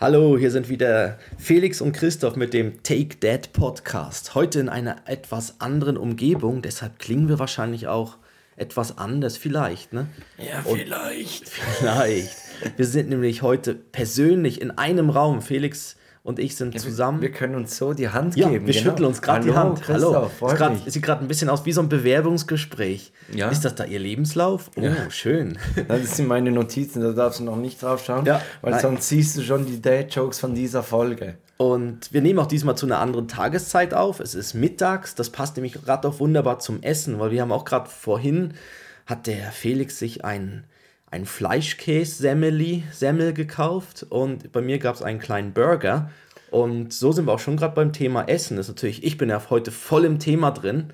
Hallo, hier sind wieder Felix und Christoph mit dem Take That Podcast. Heute in einer etwas anderen Umgebung, deshalb klingen wir wahrscheinlich auch etwas anders, vielleicht, ne? Ja, vielleicht. Und vielleicht. Wir sind nämlich heute persönlich in einem Raum. Felix und ich sind ja, zusammen. Wir können uns so die Hand ja, geben. Wir genau. schütteln uns gerade die Hand. Hallo. Grad, sieht gerade ein bisschen aus wie so ein Bewerbungsgespräch. Ja. Ist das da Ihr Lebenslauf? Oh, ja. schön. Das sind meine Notizen, da darfst du noch nicht drauf schauen, ja. weil Nein. sonst siehst du schon die Date-Jokes von dieser Folge. Und wir nehmen auch diesmal zu einer anderen Tageszeit auf. Es ist mittags. Das passt nämlich gerade auch wunderbar zum Essen, weil wir haben auch gerade vorhin, hat der Felix sich ein ein Fleischkäse-Semmel gekauft und bei mir gab es einen kleinen Burger. Und so sind wir auch schon gerade beim Thema Essen. Das ist natürlich, ich bin ja heute voll im Thema drin.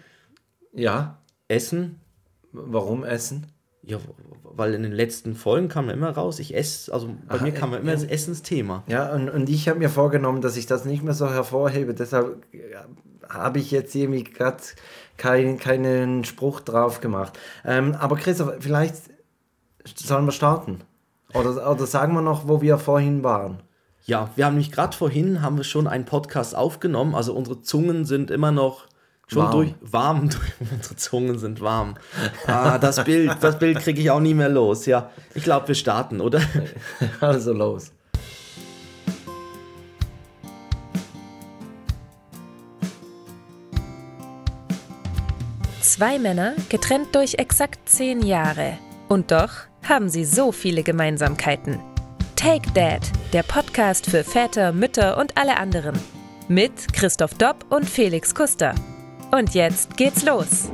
Ja. Essen. Warum Essen? Ja, weil in den letzten Folgen kam immer raus, ich esse, also bei Ach, mir kam immer das Essensthema. Ja, und, und ich habe mir vorgenommen, dass ich das nicht mehr so hervorhebe. Deshalb habe ich jetzt irgendwie gerade kein, keinen Spruch drauf gemacht. Ähm, aber Christoph, vielleicht Sollen wir starten? Oder, oder sagen wir noch, wo wir vorhin waren? Ja, wir haben nämlich gerade vorhin haben wir schon einen Podcast aufgenommen. Also unsere Zungen sind immer noch schon warm. durch warm. unsere Zungen sind warm. Ah, das Bild, das Bild kriege ich auch nie mehr los. Ja, ich glaube, wir starten, oder? Also los. Zwei Männer, getrennt durch exakt zehn Jahre. Und doch haben sie so viele Gemeinsamkeiten. Take Dad, der Podcast für Väter, Mütter und alle anderen. Mit Christoph Dopp und Felix Kuster. Und jetzt geht's los.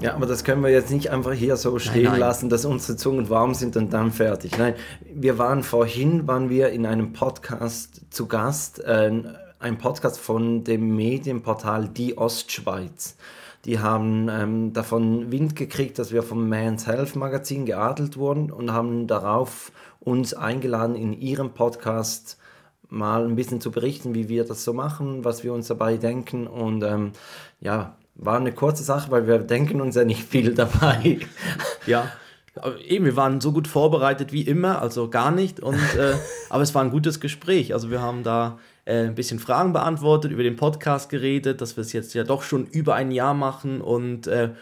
Ja, aber das können wir jetzt nicht einfach hier so stehen nein, nein. lassen, dass unsere Zungen warm sind und dann fertig. Nein, wir waren vorhin, waren wir in einem Podcast zu Gast, äh, ein Podcast von dem Medienportal Die Ostschweiz. Die haben ähm, davon Wind gekriegt, dass wir vom Man's Health Magazin geadelt wurden und haben darauf uns eingeladen, in ihrem Podcast mal ein bisschen zu berichten, wie wir das so machen, was wir uns dabei denken. Und ähm, ja, war eine kurze Sache, weil wir denken uns ja nicht viel dabei. Ja. Eben, wir waren so gut vorbereitet wie immer, also gar nicht. Und, äh, aber es war ein gutes Gespräch. Also wir haben da äh, ein bisschen Fragen beantwortet, über den Podcast geredet, dass wir es jetzt ja doch schon über ein Jahr machen und äh,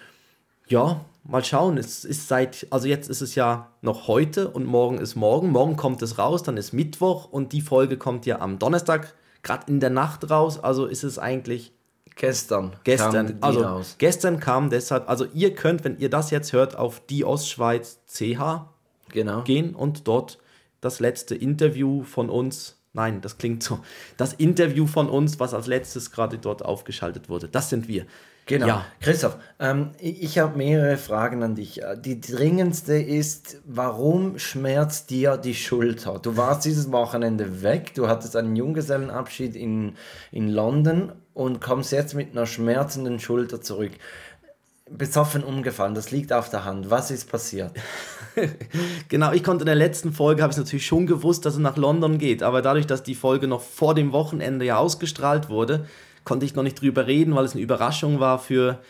ja, mal schauen. Es ist seit, also jetzt ist es ja noch heute und morgen ist morgen. Morgen kommt es raus, dann ist Mittwoch und die Folge kommt ja am Donnerstag, gerade in der Nacht raus. Also ist es eigentlich gestern. Gestern, also raus. gestern kam deshalb, also ihr könnt, wenn ihr das jetzt hört, auf die Ostschweiz CH genau. gehen und dort das letzte Interview von uns Nein, das klingt so. Das Interview von uns, was als letztes gerade dort aufgeschaltet wurde, das sind wir. Genau. Ja. Christoph, ähm, ich habe mehrere Fragen an dich. Die dringendste ist, warum schmerzt dir die Schulter? Du warst dieses Wochenende weg, du hattest einen Junggesellenabschied in, in London und kommst jetzt mit einer schmerzenden Schulter zurück besoffen umgefallen. Das liegt auf der Hand. Was ist passiert? genau, ich konnte in der letzten Folge, habe ich natürlich schon gewusst, dass es nach London geht. Aber dadurch, dass die Folge noch vor dem Wochenende ja ausgestrahlt wurde, konnte ich noch nicht drüber reden, weil es eine Überraschung war für,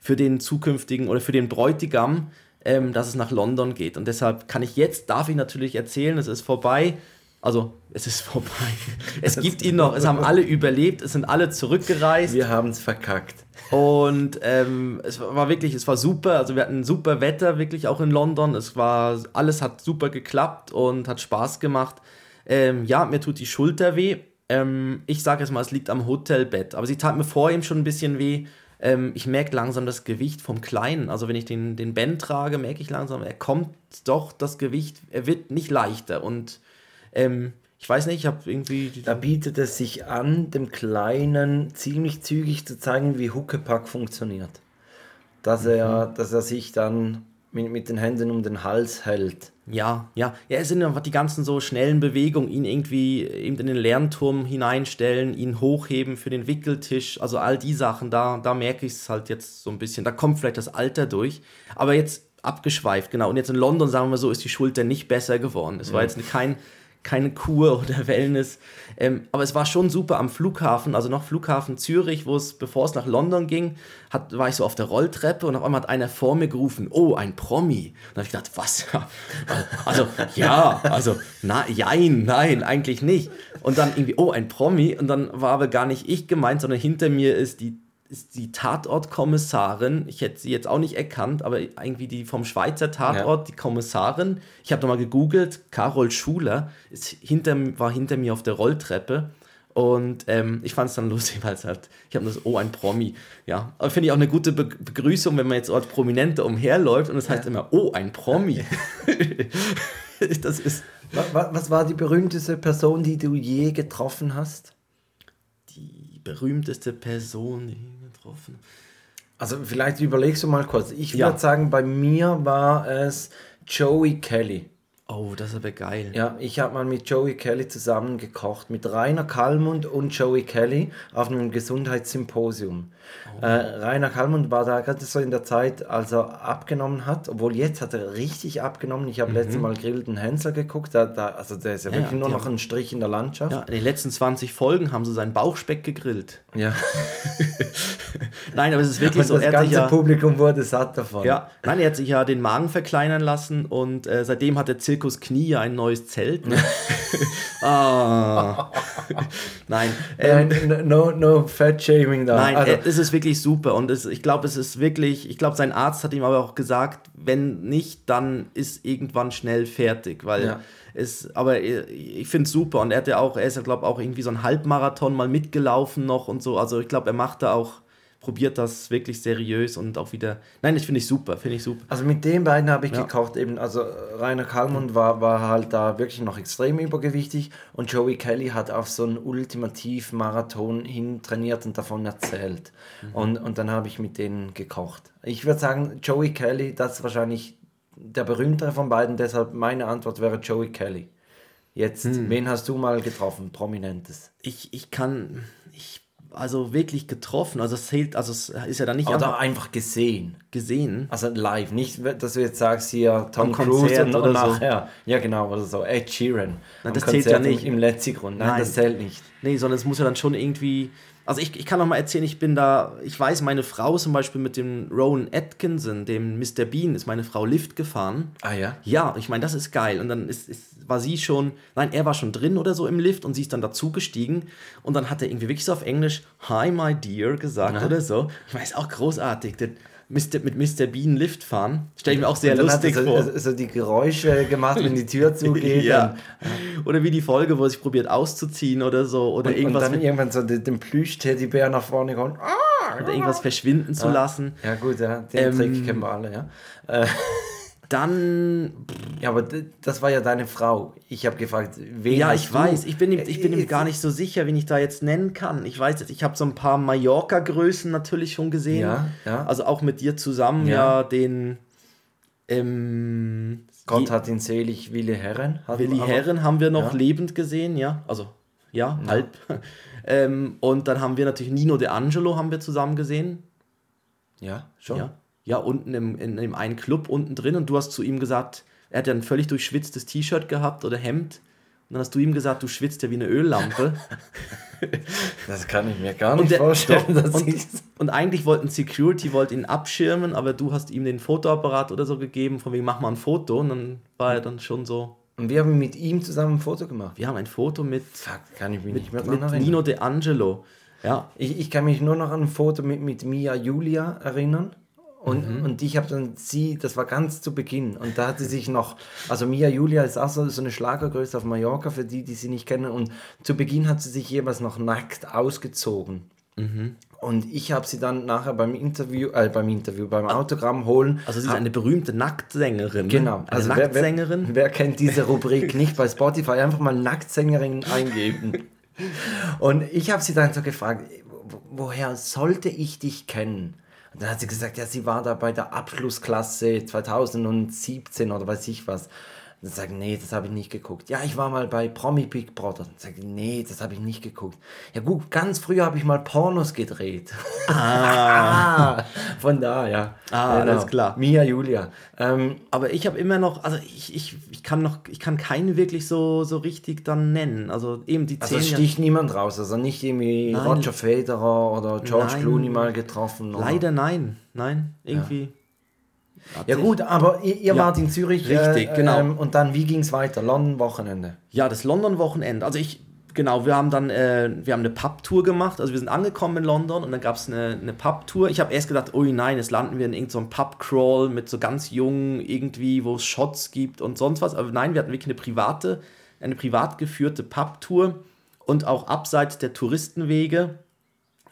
für den zukünftigen oder für den Bräutigam, ähm, dass es nach London geht. Und deshalb kann ich jetzt, darf ich natürlich erzählen, es ist vorbei. Also, es ist vorbei. Es gibt ihn noch. Es haben alle überlebt. Es sind alle zurückgereist. Wir haben es verkackt. Und ähm, es war wirklich, es war super. Also, wir hatten super Wetter, wirklich auch in London. Es war, alles hat super geklappt und hat Spaß gemacht. Ähm, ja, mir tut die Schulter weh. Ähm, ich sage jetzt mal, es liegt am Hotelbett. Aber sie tat mir vorhin schon ein bisschen weh. Ähm, ich merke langsam das Gewicht vom Kleinen. Also, wenn ich den, den Ben trage, merke ich langsam, er kommt doch das Gewicht, er wird nicht leichter. Und ähm, ich weiß nicht, ich habe irgendwie. Da bietet es sich an, dem Kleinen ziemlich zügig zu zeigen, wie Huckepack funktioniert. Dass, mhm. er, dass er sich dann mit, mit den Händen um den Hals hält. Ja, ja. Ja, es sind einfach die ganzen so schnellen Bewegungen, ihn irgendwie eben in den Lernturm hineinstellen, ihn hochheben für den Wickeltisch, also all die Sachen, da, da merke ich es halt jetzt so ein bisschen. Da kommt vielleicht das Alter durch. Aber jetzt abgeschweift, genau. Und jetzt in London, sagen wir so, ist die Schulter nicht besser geworden. Es war jetzt kein keine Kur oder Wellness. Ähm, aber es war schon super am Flughafen, also noch Flughafen Zürich, wo es, bevor es nach London ging, hat, war ich so auf der Rolltreppe und auf einmal hat einer vor mir gerufen, oh, ein Promi. Und da habe ich gedacht, was? Also, ja, also, na, jein, nein, eigentlich nicht. Und dann irgendwie, oh, ein Promi. Und dann war aber gar nicht ich gemeint, sondern hinter mir ist die ist die Tatortkommissarin, ich hätte sie jetzt auch nicht erkannt, aber irgendwie die vom Schweizer Tatort, ja. die Kommissarin, ich habe nochmal gegoogelt, Carol Schuler ist hinter, war hinter mir auf der Rolltreppe und ähm, ich fand es dann lustig, weil es halt, ich habe das, oh, ein Promi. Ja, aber finde ich auch eine gute Be Begrüßung, wenn man jetzt als Prominente umherläuft und es das heißt ja. immer, oh, ein Promi. das ist. Was, was war die berühmteste Person, die du je getroffen hast? Berühmteste Person, die getroffen? Also vielleicht überlegst du mal kurz. Ich ja. würde sagen, bei mir war es Joey Kelly. Oh, das ist aber geil. Ja, ich habe mal mit Joey Kelly zusammen gekocht, mit Rainer Kallmund und Joey Kelly auf einem Gesundheitssymposium. Äh, Rainer Kallmund war da gerade so in der Zeit, als er abgenommen hat, obwohl jetzt hat er richtig abgenommen. Ich habe mhm. letztes Mal Grillten Hänsler geguckt, da, da, also der ist ja, ja wirklich ja, nur noch ein Strich in der Landschaft. Ja, in den letzten 20 Folgen haben sie seinen Bauchspeck gegrillt. Ja. Nein, aber es ist wirklich und so. Das ganze ja, Publikum wurde satt davon. Ja, nein, er hat sich ja den Magen verkleinern lassen und äh, seitdem hat er Zirkus Knie ein neues Zelt. Ne? ah. Nein. Ähm, no, no Fat Shaming da. Nein, also. Es ist wirklich super und es, ich glaube, es ist wirklich, ich glaube, sein Arzt hat ihm aber auch gesagt, wenn nicht, dann ist irgendwann schnell fertig, weil ja. es, aber ich finde es super und er hat ja auch, er ist ja, glaube ich, auch irgendwie so ein Halbmarathon mal mitgelaufen noch und so, also ich glaube, er macht da auch probiert das wirklich seriös und auch wieder. Nein, das finde ich super, finde ich super. Also mit den beiden habe ich ja. gekocht eben. Also Rainer Kalmund war, war halt da wirklich noch extrem übergewichtig und Joey Kelly hat auf so einen Ultimativ-Marathon hin trainiert und davon erzählt. Mhm. Und, und dann habe ich mit denen gekocht. Ich würde sagen, Joey Kelly, das ist wahrscheinlich der berühmtere von beiden, deshalb meine Antwort wäre Joey Kelly. Jetzt, hm. wen hast du mal getroffen, prominentes? Ich, ich kann, ich also wirklich getroffen. Also es zählt, also es ist ja dann nicht. Oder einfach gesehen. Gesehen. Also live. Nicht, dass du jetzt sagst, hier Tom Cruise und, oder nachher. So. Ja, genau, oder so. Ed Sheeran. Nein, das zählt ja nicht. Im, im Letzigrund. Nein, Nein, das zählt nicht. Nee, sondern es muss ja dann schon irgendwie. Also ich, ich kann noch mal erzählen, ich bin da, ich weiß, meine Frau zum Beispiel mit dem Rowan Atkinson, dem Mr. Bean, ist meine Frau Lift gefahren. Ah ja? Ja, ich meine, das ist geil. Und dann ist, ist war sie schon, nein, er war schon drin oder so im Lift und sie ist dann dazugestiegen und dann hat er irgendwie wirklich so auf Englisch Hi my dear gesagt ja. oder so. Ich weiß auch großartig. Der, Mr., mit Mr. Bean Lift fahren. Stelle ich mir auch sehr lustig hat vor. So, so die Geräusche gemacht, wenn die Tür zugeht. ja. Oder wie die Folge, wo er sich probiert auszuziehen oder so. Oder und, irgendwas und dann irgendwann so den, den Plüsch-Teddybär nach vorne kommt. Oder irgendwas verschwinden zu lassen. Ja, gut, ja. Den ähm, Trick kennen wir alle, ja. Äh. Dann. Ja, aber das war ja deine Frau. Ich habe gefragt, wen Ja, ich weiß. Ich bin, ich bin ihm gar nicht so sicher, wen ich da jetzt nennen kann. Ich weiß jetzt, ich habe so ein paar Mallorca-Größen natürlich schon gesehen. Ja, ja. Also auch mit dir zusammen, ja, ja den. Ähm, Gott hat ihn selig, Willi Herren. Willi Herren haben wir noch ja. lebend gesehen, ja. Also, ja, ja. halb. ähm, und dann haben wir natürlich Nino De Angelo haben wir zusammen gesehen. Ja, schon. Ja ja, unten im, in, in einen Club unten drin und du hast zu ihm gesagt, er hat ja ein völlig durchschwitztes T-Shirt gehabt oder Hemd. Und dann hast du ihm gesagt, du schwitzt ja wie eine Öllampe. das kann ich mir gar nicht der, vorstellen. Doch, und, und, eigentlich wollten Security wollte ihn abschirmen, aber du hast ihm den Fotoapparat oder so gegeben, von wegen mach mal ein Foto. Und dann war er dann schon so. Und wir haben mit ihm zusammen ein Foto gemacht. Wir haben ein Foto mit, Fuck, kann ich mich mit, nicht mehr mit Nino De Angelo. Ja. Ich, ich kann mich nur noch an ein Foto mit, mit Mia Julia erinnern. Und, mhm. und ich habe dann sie, das war ganz zu Beginn, und da hat sie sich noch, also Mia Julia ist auch so, so eine Schlagergröße auf Mallorca, für die, die sie nicht kennen, und zu Beginn hat sie sich jeweils noch nackt ausgezogen. Mhm. Und ich habe sie dann nachher beim Interview, äh, beim Interview, beim ah. Autogramm holen. Also sie ist eine berühmte Nacktsängerin. Ne? Genau. Eine also Nacktsängerin. Wer, wer, kennt diese Rubrik nicht bei Spotify? Einfach mal Nacktsängerin eingeben. Und ich habe sie dann so gefragt, woher sollte ich dich kennen? Und dann hat sie gesagt, ja, sie war da bei der Abschlussklasse 2017 oder weiß ich was. Dann sagen, nee, das habe ich nicht geguckt. Ja, ich war mal bei Promi Big Brother. Dann sagen, nee, das habe ich nicht geguckt. Ja gut, ganz früher habe ich mal Pornos gedreht. Ah. Von da, ja. Ah, genau. alles klar. Mia Julia. Ähm, Aber ich habe immer noch, also ich, ich, ich kann noch, ich kann keine wirklich so, so richtig dann nennen. Also eben die Also sticht niemand raus, also nicht irgendwie nein. Roger Federer oder George nein. Clooney mal getroffen. Oder? Leider nein, nein, irgendwie. Ja. Ja gut, aber ihr, ihr ja, wart in Zürich. Richtig, äh, genau. Ähm, und dann, wie ging es weiter? London-Wochenende? Ja, das London-Wochenende. Also ich, genau, wir haben dann, äh, wir haben eine Pub-Tour gemacht. Also wir sind angekommen in London und dann gab es eine, eine Pub-Tour. Ich habe erst gedacht, oh nein, jetzt landen wir in irgendeinem so Pub-Crawl mit so ganz jungen irgendwie, wo es Shots gibt und sonst was. Aber nein, wir hatten wirklich eine private, eine privat geführte Pub-Tour und auch abseits der Touristenwege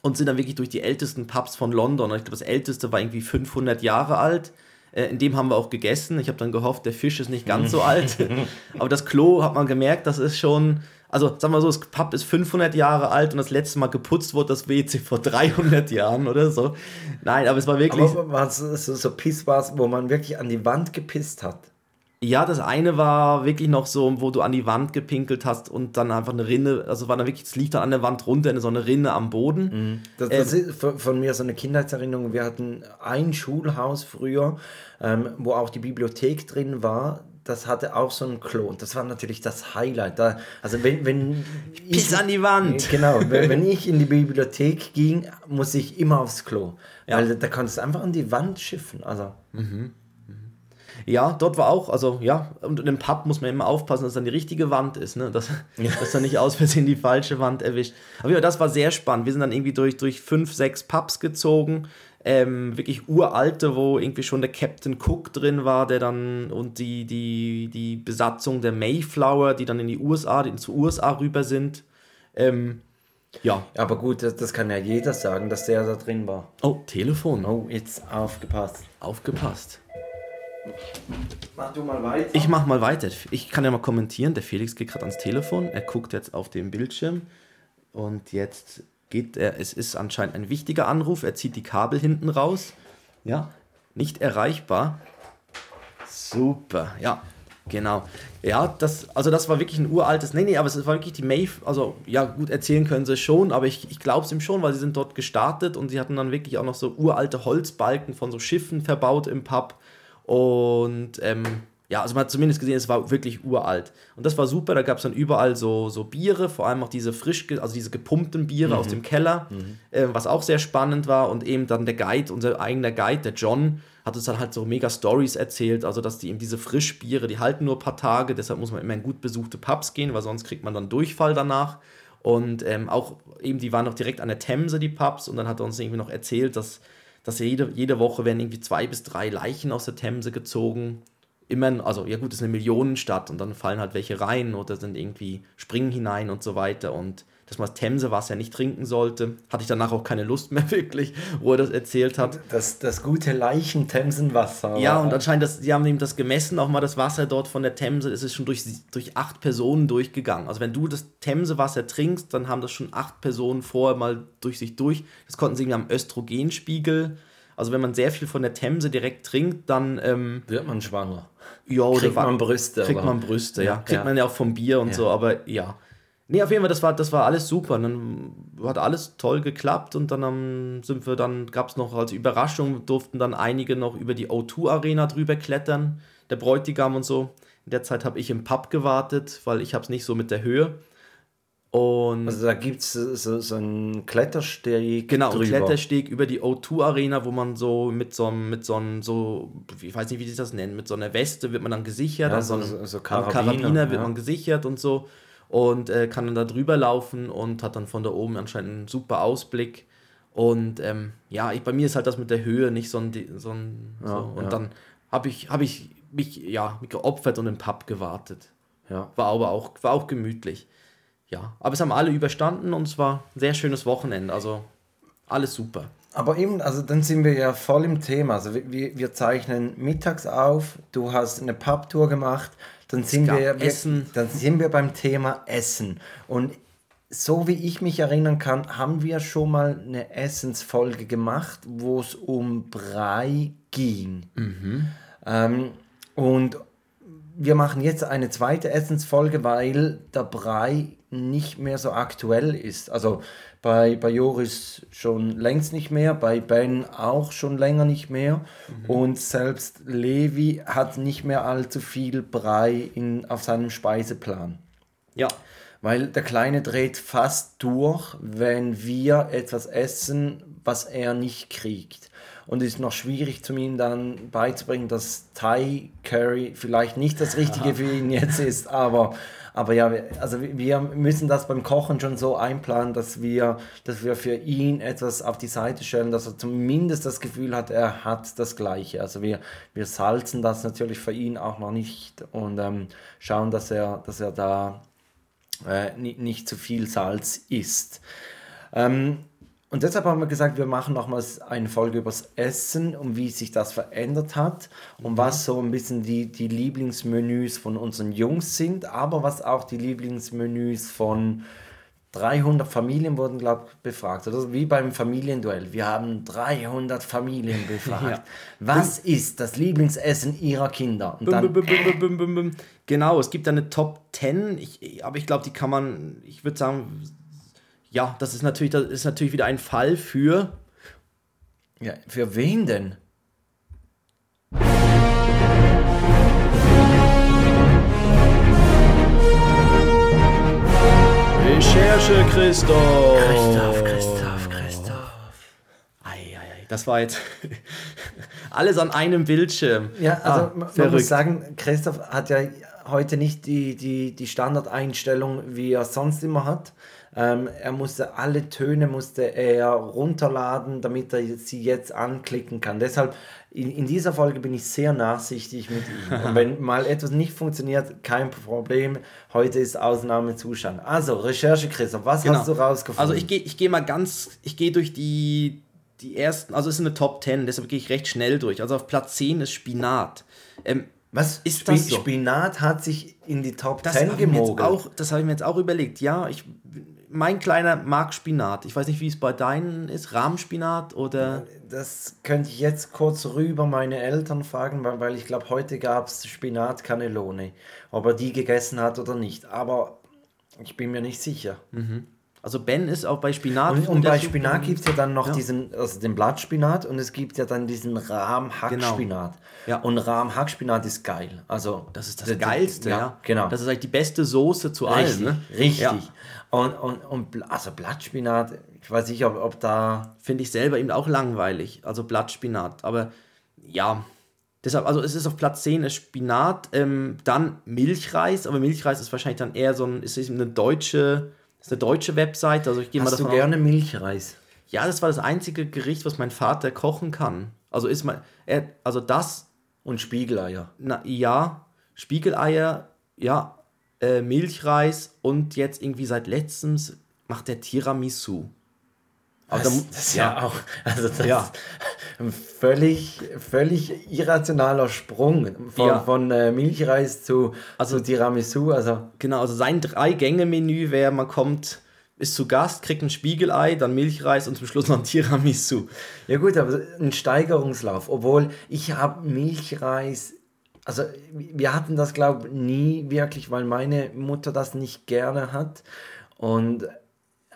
und sind dann wirklich durch die ältesten Pubs von London. Ich glaube, das älteste war irgendwie 500 Jahre alt. Äh, in dem haben wir auch gegessen. Ich habe dann gehofft, der Fisch ist nicht ganz so alt. Aber das Klo hat man gemerkt, das ist schon, also sagen wir so, das Pub ist 500 Jahre alt und das letzte Mal geputzt wurde das WC vor 300 Jahren oder so. Nein, aber es war wirklich. Aber so, so Piss war wo man wirklich an die Wand gepisst hat. Ja, das eine war wirklich noch so, wo du an die Wand gepinkelt hast und dann einfach eine Rinne, also war dann wirklich, es lief dann an der Wand runter, so eine Rinne am Boden. Mhm. Das, das ähm, ist von mir so eine Kindheitserinnerung. Wir hatten ein Schulhaus früher, ähm, wo auch die Bibliothek drin war. Das hatte auch so ein Klo. Und das war natürlich das Highlight. Da, also wenn, wenn ich, Bis an die Wand. Genau, wenn, wenn ich in die Bibliothek ging, muss ich immer aufs Klo. Ja. Weil da kannst du einfach an die Wand schiffen. Also. Mhm. Ja, dort war auch, also ja, und in einem Pub muss man immer aufpassen, dass dann die richtige Wand ist, ne? dass, ja. dass er nicht aus Versehen die falsche Wand erwischt. Aber ja, das war sehr spannend. Wir sind dann irgendwie durch, durch fünf, sechs Pubs gezogen. Ähm, wirklich uralte, wo irgendwie schon der Captain Cook drin war, der dann und die, die, die Besatzung der Mayflower, die dann in die USA, die zu USA rüber sind. Ähm, ja. Aber gut, das, das, kann ja jeder sagen, dass der da drin war. Oh, Telefon. Oh, jetzt aufgepasst. Aufgepasst. Mach du mal weiter. Ich mach mal weiter. Ich kann ja mal kommentieren. Der Felix geht gerade ans Telefon. Er guckt jetzt auf den Bildschirm. Und jetzt geht er. Es ist anscheinend ein wichtiger Anruf. Er zieht die Kabel hinten raus. Ja, nicht erreichbar. Super, ja. Genau. Ja, das, also das war wirklich ein uraltes, nee, nee, aber es war wirklich die Maeve, also ja, gut, erzählen können sie schon, aber ich, ich glaube es ihm schon, weil sie sind dort gestartet und sie hatten dann wirklich auch noch so uralte Holzbalken von so Schiffen verbaut im Pub und ähm, ja, also man hat zumindest gesehen, es war wirklich uralt. Und das war super, da gab es dann überall so, so Biere, vor allem auch diese frisch, also diese gepumpten Biere mhm. aus dem Keller, mhm. äh, was auch sehr spannend war. Und eben dann der Guide, unser eigener Guide, der John, hat uns dann halt so mega Stories erzählt, also dass die eben diese Frischbiere, die halten nur ein paar Tage, deshalb muss man immer in gut besuchte Pubs gehen, weil sonst kriegt man dann Durchfall danach. Und ähm, auch eben, die waren noch direkt an der Themse, die Pubs, und dann hat er uns irgendwie noch erzählt, dass dass jede, jede Woche werden irgendwie zwei bis drei Leichen aus der Themse gezogen. Immer, also ja gut, es ist eine Millionenstadt und dann fallen halt welche rein oder sind irgendwie springen hinein und so weiter. Und dass man das Themsewasser nicht trinken sollte. Hatte ich danach auch keine Lust mehr wirklich, wo er das erzählt hat. Das, das gute Leichen-Themsenwasser. Ja, und anscheinend, das, die haben ihm das gemessen, auch mal das Wasser dort von der Themse, es ist schon durch, durch acht Personen durchgegangen. Also wenn du das Themsewasser trinkst, dann haben das schon acht Personen vorher mal durch sich durch. Das konnten sie irgendwie am Östrogenspiegel. Also wenn man sehr viel von der Themse direkt trinkt, dann... Ähm, Wird man schwanger. Ja, oder kriegt man Brüste. Kriegt man Brüste, ja. ja. Kriegt ja. man ja auch vom Bier und ja. so, aber ja. Nee, auf jeden Fall, das war, das war alles super. Und dann hat alles toll geklappt und dann um, sind wir dann, gab es noch als Überraschung, durften dann einige noch über die O2-Arena drüber klettern, der Bräutigam und so. In der Zeit habe ich im Pub gewartet, weil ich habe es nicht so mit der Höhe. Und also da gibt es so, so einen Klettersteg. Genau, einen Klettersteg über die O2-Arena, wo man so mit so einem, mit so einem, so, ich weiß nicht, wie sie das nennen, mit so einer Weste wird man dann gesichert. Ja, so, so, so Karabiner, Karabiner wird ja. man gesichert und so und äh, kann dann da drüber laufen und hat dann von da oben anscheinend einen super Ausblick. Und ähm, ja, ich, bei mir ist halt das mit der Höhe nicht so ein. So ein ja, so. Und dann habe ich, hab ich mich ja, geopfert und im Pub gewartet. Ja. War aber auch, war auch gemütlich. Ja, aber es haben alle überstanden und es war ein sehr schönes Wochenende. Also alles super. Aber eben, also dann sind wir ja voll im Thema. Also wir, wir zeichnen mittags auf, du hast eine Pubtour gemacht, dann sind, wir, Essen. dann sind wir beim Thema Essen. Und so wie ich mich erinnern kann, haben wir schon mal eine Essensfolge gemacht, wo es um Brei ging. Mhm. Ähm, und wir machen jetzt eine zweite Essensfolge, weil der Brei nicht mehr so aktuell ist. Also bei, bei Joris schon längst nicht mehr, bei Ben auch schon länger nicht mehr. Mhm. Und selbst Levi hat nicht mehr allzu viel Brei in, auf seinem Speiseplan. Ja. Weil der Kleine dreht fast durch, wenn wir etwas essen, was er nicht kriegt und es ist noch schwierig, zu ihm dann beizubringen, dass Thai Curry vielleicht nicht das Richtige für ihn jetzt ist, aber, aber ja, also wir müssen das beim Kochen schon so einplanen, dass wir, dass wir für ihn etwas auf die Seite stellen, dass er zumindest das Gefühl hat, er hat das Gleiche. Also wir, wir salzen das natürlich für ihn auch noch nicht und ähm, schauen, dass er, dass er da äh, nicht, nicht zu viel Salz isst. Ähm, und deshalb haben wir gesagt, wir machen nochmals eine Folge übers Essen und wie sich das verändert hat und mhm. was so ein bisschen die, die Lieblingsmenüs von unseren Jungs sind, aber was auch die Lieblingsmenüs von 300 Familien wurden, glaube ich, befragt. Oder wie beim Familienduell. Wir haben 300 Familien befragt. ja. Was ist das Lieblingsessen ihrer Kinder? Bum, bum, bum, genau, es gibt eine Top 10, ich, aber ich glaube, die kann man, ich würde sagen, ja, das ist natürlich, das ist natürlich wieder ein Fall für. Ja, für wen denn? Recherche Christoph. Christoph, Christoph, Christoph. Eieiei, das war jetzt alles an einem Bildschirm. Ja, also ah, man, man muss sagen, Christoph hat ja heute nicht die, die, die Standardeinstellung, wie er sonst immer hat. Ähm, er musste alle Töne musste er runterladen, damit er sie jetzt anklicken kann. Deshalb in, in dieser Folge bin ich sehr nachsichtig mit ihm. Und wenn mal etwas nicht funktioniert, kein Problem. Heute ist Ausnahmezustand. Also, Recherche, Christoph, was genau. hast du rausgefunden? Also ich gehe ich geh mal ganz, ich gehe durch die, die ersten, also es ist eine Top 10, deshalb gehe ich recht schnell durch. Also auf Platz 10 ist Spinat. Ähm, was ist Sp das so? Spinat hat sich in die Top das 10 gemogelt. Auch, das habe ich mir jetzt auch überlegt. Ja, ich mein Kleiner mag Spinat. Ich weiß nicht, wie es bei deinen ist. Rahmspinat oder. Das könnte ich jetzt kurz rüber meine Eltern fragen, weil, weil ich glaube, heute gab es Spinat Cannellone. Ob er die gegessen hat oder nicht. Aber ich bin mir nicht sicher. Mhm. Also Ben ist auch bei Spinat. Und, und bei Spinat gibt es ja dann noch ja. diesen, also den Blattspinat und es gibt ja dann diesen Rahmhackspinat. Genau. Ja. Und Rahmhackspinat ist geil. Also das ist das, das Geilste, ja, ja, Genau. Das ist eigentlich die beste Soße zu richtig, allem. Ne? Richtig. Und, und, und also Blattspinat, ich weiß nicht, ob, ob da. Finde ich selber eben auch langweilig. Also Blattspinat. Aber ja, deshalb, also es ist auf Platz 10 ist Spinat, ähm, dann Milchreis, aber Milchreis ist wahrscheinlich dann eher so ein, ist eine deutsche, ist eine deutsche Website. Also ich gehe mal davon du gerne Milchreis? Ja, das war das einzige Gericht, was mein Vater kochen kann. Also ist mein, er, also das. Und Spiegeleier. Na, ja, Spiegeleier, ja, äh, Milchreis und jetzt irgendwie seit letztens macht der Tiramisu. Aber das, das ist ja, ja auch also das ja. ein völlig, völlig irrationaler Sprung von, ja. von äh, Milchreis zu, also, zu Tiramisu. Also. Genau, also sein Drei-Gänge-Menü wäre, man kommt, ist zu Gast, kriegt ein Spiegelei, dann Milchreis und zum Schluss noch ein Tiramisu. Ja gut, aber ein Steigerungslauf. Obwohl ich habe Milchreis also wir hatten das, glaube ich, nie wirklich, weil meine Mutter das nicht gerne hat. Und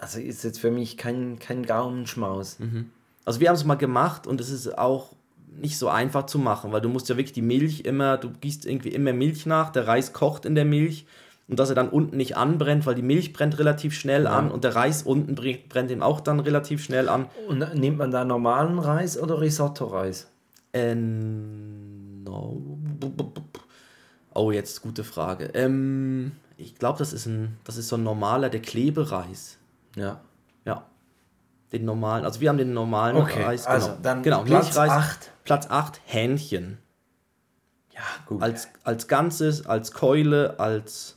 also ist jetzt für mich kein, kein Gaumenschmaus. Mhm. Also wir haben es mal gemacht und es ist auch nicht so einfach zu machen, weil du musst ja wirklich die Milch immer, du gießt irgendwie immer Milch nach, der Reis kocht in der Milch und dass er dann unten nicht anbrennt, weil die Milch brennt relativ schnell ja. an und der Reis unten brennt ihm auch dann relativ schnell an. Und nimmt man da normalen Reis oder Risotto-Reis? Ähm, no Oh, jetzt gute Frage. Ähm, ich glaube, das ist ein, das ist so ein normaler, der Klebereis. Ja. Ja. Den normalen, also wir haben den normalen okay, Reis. Genau. Also dann genau, Platz 8. Platz 8, Hähnchen. Ja, gut. Als, als Ganzes, als Keule, als.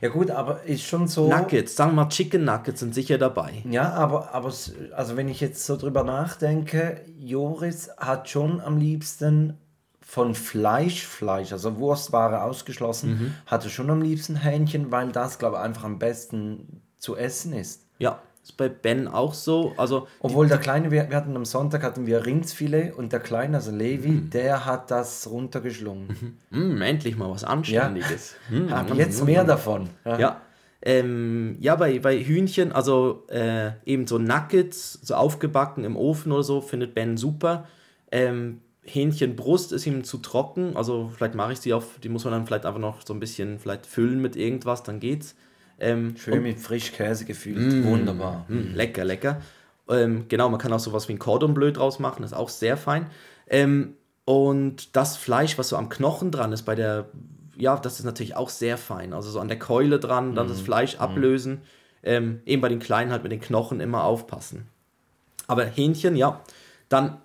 Ja gut, aber ist schon so. Nuggets, sagen wir mal Chicken Nuggets sind sicher dabei. Ja, aber, aber also wenn ich jetzt so drüber nachdenke, Joris hat schon am liebsten von Fleisch, Fleisch, also Wurstware ausgeschlossen, mhm. hatte schon am liebsten Hähnchen, weil das, glaube ich, einfach am besten zu essen ist. Ja, Ist bei Ben auch so. Also Obwohl der Kleine, wir, wir, hatten am Sonntag hatten wir Rindsfilet und der Kleine, also Levi, mhm. der hat das runtergeschlungen. Mhm. Mhm, endlich mal was Anständiges. Ja. Mhm, jetzt mehr davon. Ja. ja. Ähm, ja, bei, bei Hühnchen, also äh, eben so Nuggets, so aufgebacken im Ofen oder so, findet Ben super. Ähm, Hähnchenbrust ist ihm zu trocken, also vielleicht mache ich sie auf, die muss man dann vielleicht einfach noch so ein bisschen vielleicht füllen mit irgendwas, dann geht's. Ähm, Schön mit Frischkäse gefüllt, mm, wunderbar. Mm, lecker, lecker. Ähm, genau, man kann auch sowas wie ein Cordon Bleu draus machen, ist auch sehr fein. Ähm, und das Fleisch, was so am Knochen dran ist, bei der, ja, das ist natürlich auch sehr fein. Also so an der Keule dran, dann mm, das Fleisch mm. ablösen. Ähm, eben bei den Kleinen halt mit den Knochen immer aufpassen. Aber Hähnchen, ja. Dann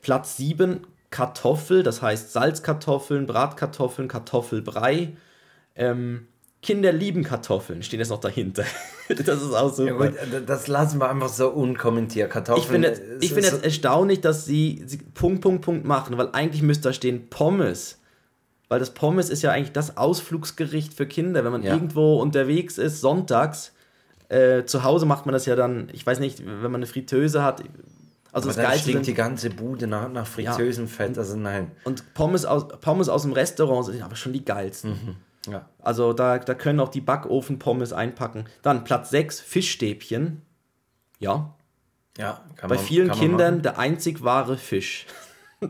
Platz 7, Kartoffel, das heißt Salzkartoffeln, Bratkartoffeln, Kartoffelbrei. Ähm, Kinder lieben Kartoffeln, stehen jetzt noch dahinter. das ist auch super. Ja, gut, das lassen wir einfach so unkommentiert. Kartoffeln. Ich finde ich find jetzt erstaunlich, dass sie, sie Punkt, Punkt, Punkt machen, weil eigentlich müsste da stehen Pommes. Weil das Pommes ist ja eigentlich das Ausflugsgericht für Kinder. Wenn man ja. irgendwo unterwegs ist, sonntags, äh, zu Hause macht man das ja dann, ich weiß nicht, wenn man eine Fritteuse hat, also aber das dann stinkt die ganze Bude nach, nach Fritösenfett, ja. also nein. Und Pommes aus, Pommes aus dem Restaurant sind aber schon die geilsten. Mhm. Ja. Also da, da können auch die Backofen-Pommes einpacken. Dann Platz 6, Fischstäbchen. Ja. Ja, kann Bei man, vielen kann Kindern der einzig wahre Fisch.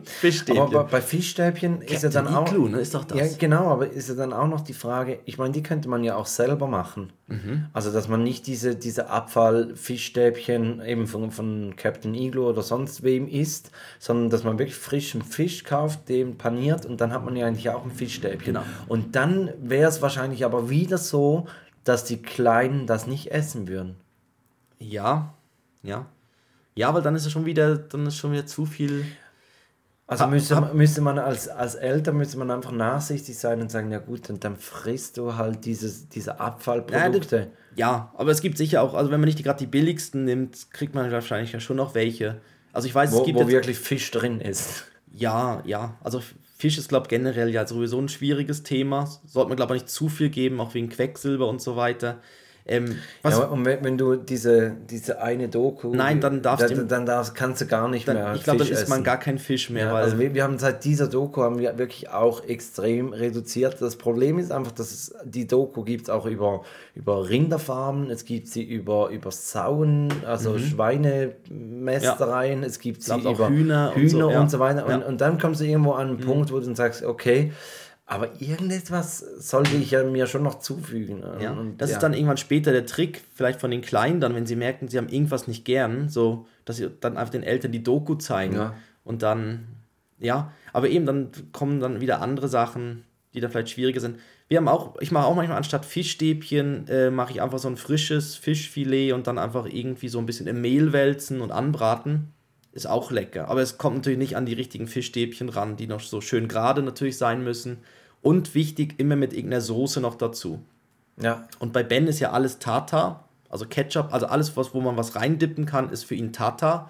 Fischstäbchen. Aber bei Fischstäbchen Captain ist ja dann auch. Iglu, ne? Ist doch das. Ja, genau, aber ist ja dann auch noch die Frage, ich meine, die könnte man ja auch selber machen. Mhm. Also, dass man nicht diese, diese Abfall-Fischstäbchen eben von, von Captain Iglo oder sonst wem isst, sondern dass man wirklich frischen Fisch kauft, den paniert und dann hat man ja eigentlich auch ein Fischstäbchen. Genau. Und dann wäre es wahrscheinlich aber wieder so, dass die Kleinen das nicht essen würden. Ja, ja. Ja, weil dann ist es schon wieder, dann ist schon wieder zu viel. Also müsste, müsste man als, als Eltern müsste man einfach nachsichtig sein und sagen, ja gut, und dann frisst du halt dieses, diese Abfallprodukte. Ja, aber es gibt sicher auch, also wenn man nicht gerade die billigsten nimmt, kriegt man wahrscheinlich ja schon noch welche. Also ich weiß, wo, es gibt wo wirklich Fisch drin ist. Ja, ja. Also Fisch ist, glaube ich, generell ja sowieso ein schwieriges Thema. Sollte man, glaube ich, nicht zu viel geben, auch wegen Quecksilber und so weiter. Ähm, ja, und wenn, wenn, du diese, diese eine Doku. Nein, dann darfst du. Dann, darfst, kannst du gar nicht dann, mehr. Ich glaube, dann isst man gar keinen Fisch mehr. Ja, also wir, wir haben seit dieser Doku haben wir wirklich auch extrem reduziert. Das Problem ist einfach, dass es die Doku gibt auch über, über Rinderfarmen, es gibt sie über, über Sauen, also mhm. Schweinemästereien, ja. es gibt sie über Hühner, Hühner und so, und so weiter. Und, und dann kommst du irgendwo an einen mhm. Punkt, wo du dann sagst, okay, aber irgendetwas sollte ich ja mir schon noch zufügen. Ja, und, das ja. ist dann irgendwann später der Trick, vielleicht von den Kleinen dann, wenn sie merken, sie haben irgendwas nicht gern, so, dass sie dann einfach den Eltern die Doku zeigen. Ja. Und dann, ja, aber eben dann kommen dann wieder andere Sachen, die da vielleicht schwieriger sind. Wir haben auch, ich mache auch manchmal anstatt Fischstäbchen, äh, mache ich einfach so ein frisches Fischfilet und dann einfach irgendwie so ein bisschen im Mehl wälzen und anbraten. Ist auch lecker. Aber es kommt natürlich nicht an die richtigen Fischstäbchen ran, die noch so schön gerade natürlich sein müssen. Und wichtig, immer mit irgendeiner Soße noch dazu. Ja. Und bei Ben ist ja alles Tata, also Ketchup, also alles, was, wo man was reindippen kann, ist für ihn Tata.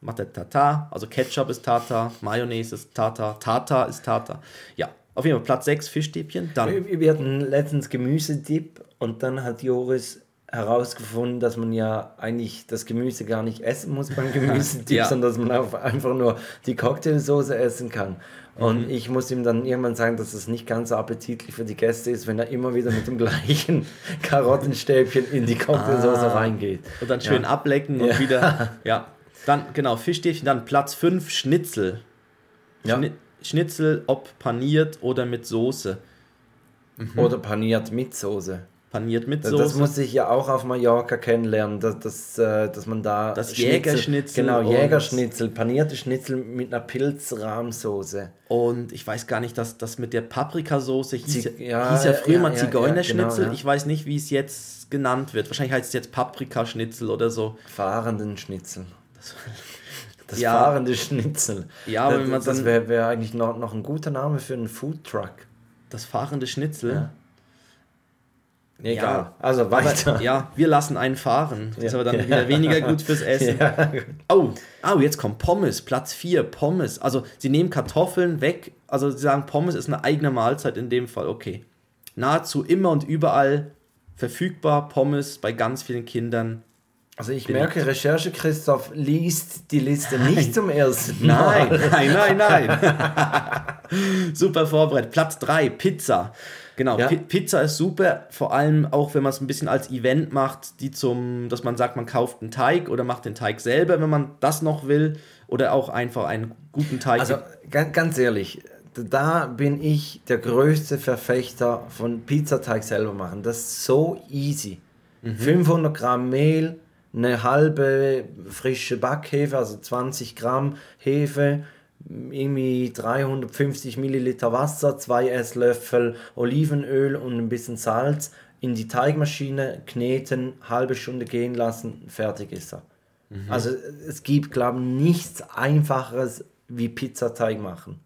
Macht er Tata, also Ketchup ist Tata, Mayonnaise ist Tata, Tata ist Tata. Ja, auf jeden Fall Platz 6 Fischstäbchen. Dann. Wir, hatten letztens Gemüsedip und dann hat Joris herausgefunden, dass man ja eigentlich das Gemüse gar nicht essen muss beim Gemüsedip, ja. sondern dass man einfach nur die Cocktailsoße essen kann. Und mhm. ich muss ihm dann irgendwann sagen, dass es nicht ganz so appetitlich für die Gäste ist, wenn er immer wieder mit dem gleichen Karottenstäbchen in die Cocktailsauce ah. reingeht. Und dann schön ja. ablecken und ja. wieder. Ja. Dann, genau, Fischstäbchen, dann Platz 5, Schnitzel. Ja. Schni Schnitzel, ob paniert oder mit Soße. Mhm. Oder paniert mit Soße paniert mit Soße. Das muss ich ja auch auf Mallorca kennenlernen, dass, dass, äh, dass man da. Das Jägerschnitzel. Genau, Jägerschnitzel, panierte Schnitzel mit einer Pilzrahmsoße. Und ich weiß gar nicht, dass das mit der Paprikasauce hieß, ja, hieß ja früher ja, mal Zigeunerschnitzel. Ja, genau, ich weiß nicht, wie es jetzt genannt wird. Wahrscheinlich heißt es jetzt Paprikaschnitzel oder so. Fahrenden Schnitzel. Das, das fahrende Schnitzel. Ja, aber das, das wäre wär eigentlich noch, noch ein guter Name für einen Foodtruck. Das fahrende Schnitzel? Ja. Egal. Ja, also weiter. Aber, ja, wir lassen einen fahren. Das ist aber dann wieder weniger gut fürs Essen. Ja. Oh, oh, jetzt kommt Pommes, Platz 4, Pommes. Also sie nehmen Kartoffeln weg, also sie sagen, Pommes ist eine eigene Mahlzeit in dem Fall, okay. Nahezu immer und überall verfügbar, Pommes bei ganz vielen Kindern. Also ich merke, Recherche Christoph liest die Liste nicht zum ersten Mal. Nein, nein, nein, nein. super vorbereitet. Platz 3, Pizza. Genau, ja. Pizza ist super, vor allem auch wenn man es ein bisschen als Event macht, die zum, dass man sagt, man kauft einen Teig oder macht den Teig selber, wenn man das noch will, oder auch einfach einen guten Teig. Also ganz, ehrlich, da bin ich der größte Verfechter von Pizzateig selber machen. Das ist so easy. Mhm. 500 Gramm Mehl, eine halbe frische Backhefe, also 20 Gramm Hefe, irgendwie 350 Milliliter Wasser, zwei Esslöffel Olivenöl und ein bisschen Salz in die Teigmaschine kneten, halbe Stunde gehen lassen, fertig ist er. Mhm. Also es gibt, glaube ich, nichts Einfacheres wie Pizzateig machen.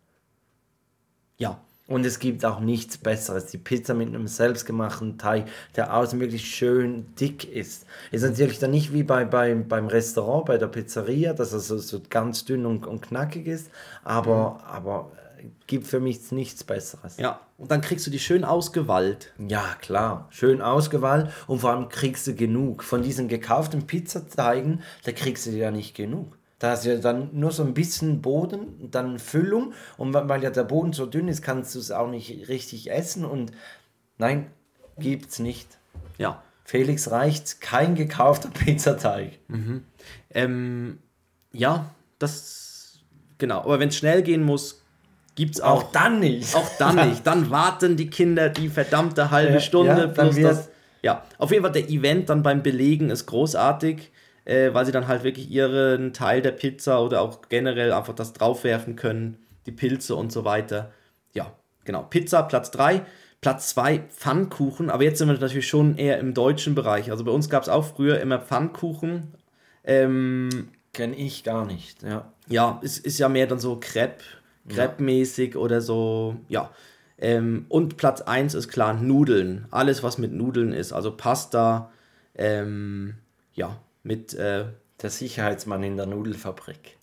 Ja. Und es gibt auch nichts Besseres. Die Pizza mit einem selbstgemachten Teig, der außen wirklich schön dick ist. Ist natürlich dann nicht wie bei, bei, beim Restaurant, bei der Pizzeria, dass er so, so ganz dünn und, und knackig ist, aber, mhm. aber äh, gibt für mich nichts Besseres. Ja, und dann kriegst du die schön ausgewallt. Ja, klar, schön ausgewallt und vor allem kriegst du genug. Von diesen gekauften Pizzateigen, da kriegst du ja nicht genug. Da hast du ja dann nur so ein bisschen Boden, dann Füllung. Und weil ja der Boden so dünn ist, kannst du es auch nicht richtig essen. Und nein, gibt's nicht. Ja. Felix reicht kein gekaufter Pizzateig. Mhm. Ähm, ja, das genau. Aber wenn es schnell gehen muss, gibt es auch, auch. dann nicht. Auch dann nicht. Dann warten die Kinder die verdammte halbe ja, Stunde ja, plus das. Ja, auf jeden Fall der Event dann beim Belegen ist großartig äh, weil sie dann halt wirklich ihren Teil der Pizza oder auch generell einfach das draufwerfen können, die Pilze und so weiter. Ja, genau. Pizza Platz 3. Platz 2 Pfannkuchen, aber jetzt sind wir natürlich schon eher im deutschen Bereich. Also bei uns gab es auch früher immer Pfannkuchen. Ähm, Kenne ich gar nicht, ja. Ja, ist, ist ja mehr dann so Crepe, Crepe-mäßig ja. oder so, ja. Ähm, und Platz 1 ist klar Nudeln. Alles, was mit Nudeln ist, also Pasta, ähm, ja, mit äh, der Sicherheitsmann in der Nudelfabrik.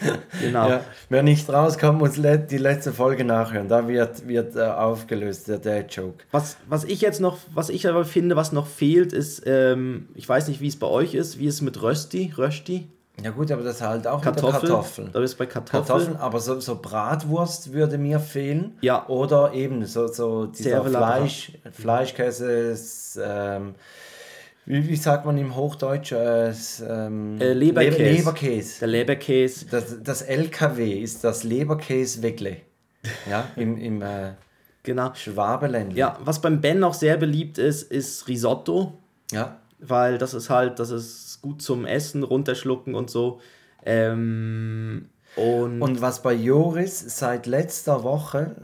genau. Ja, wer nicht rauskommt, muss die letzte Folge nachhören. Da wird, wird äh, aufgelöst, der Dad-Joke. Was, was ich jetzt noch, was ich aber finde, was noch fehlt, ist, ähm, ich weiß nicht, wie es bei euch ist, wie es mit Rösti, Rösti? Ja gut, aber das halt auch Kartoffeln. Kartoffeln. Da bist bei Kartoffeln. Kartoffeln, aber so, so Bratwurst würde mir fehlen. Ja. Oder eben so, so dieser Fleisch, Fleischkäse, ähm, wie, wie sagt man im Hochdeutsch? Äh, ähm, äh, Leberkäse. Leberkäse. Der Leberkäse. Das, das LKW ist das Leberkäse-Wegle. Ja, im, im äh, genau. Schwabeländle. Ja, was beim Ben auch sehr beliebt ist, ist Risotto. Ja. Weil das ist halt, das ist gut zum Essen, runterschlucken und so. Ähm, und, und was bei Joris seit letzter Woche,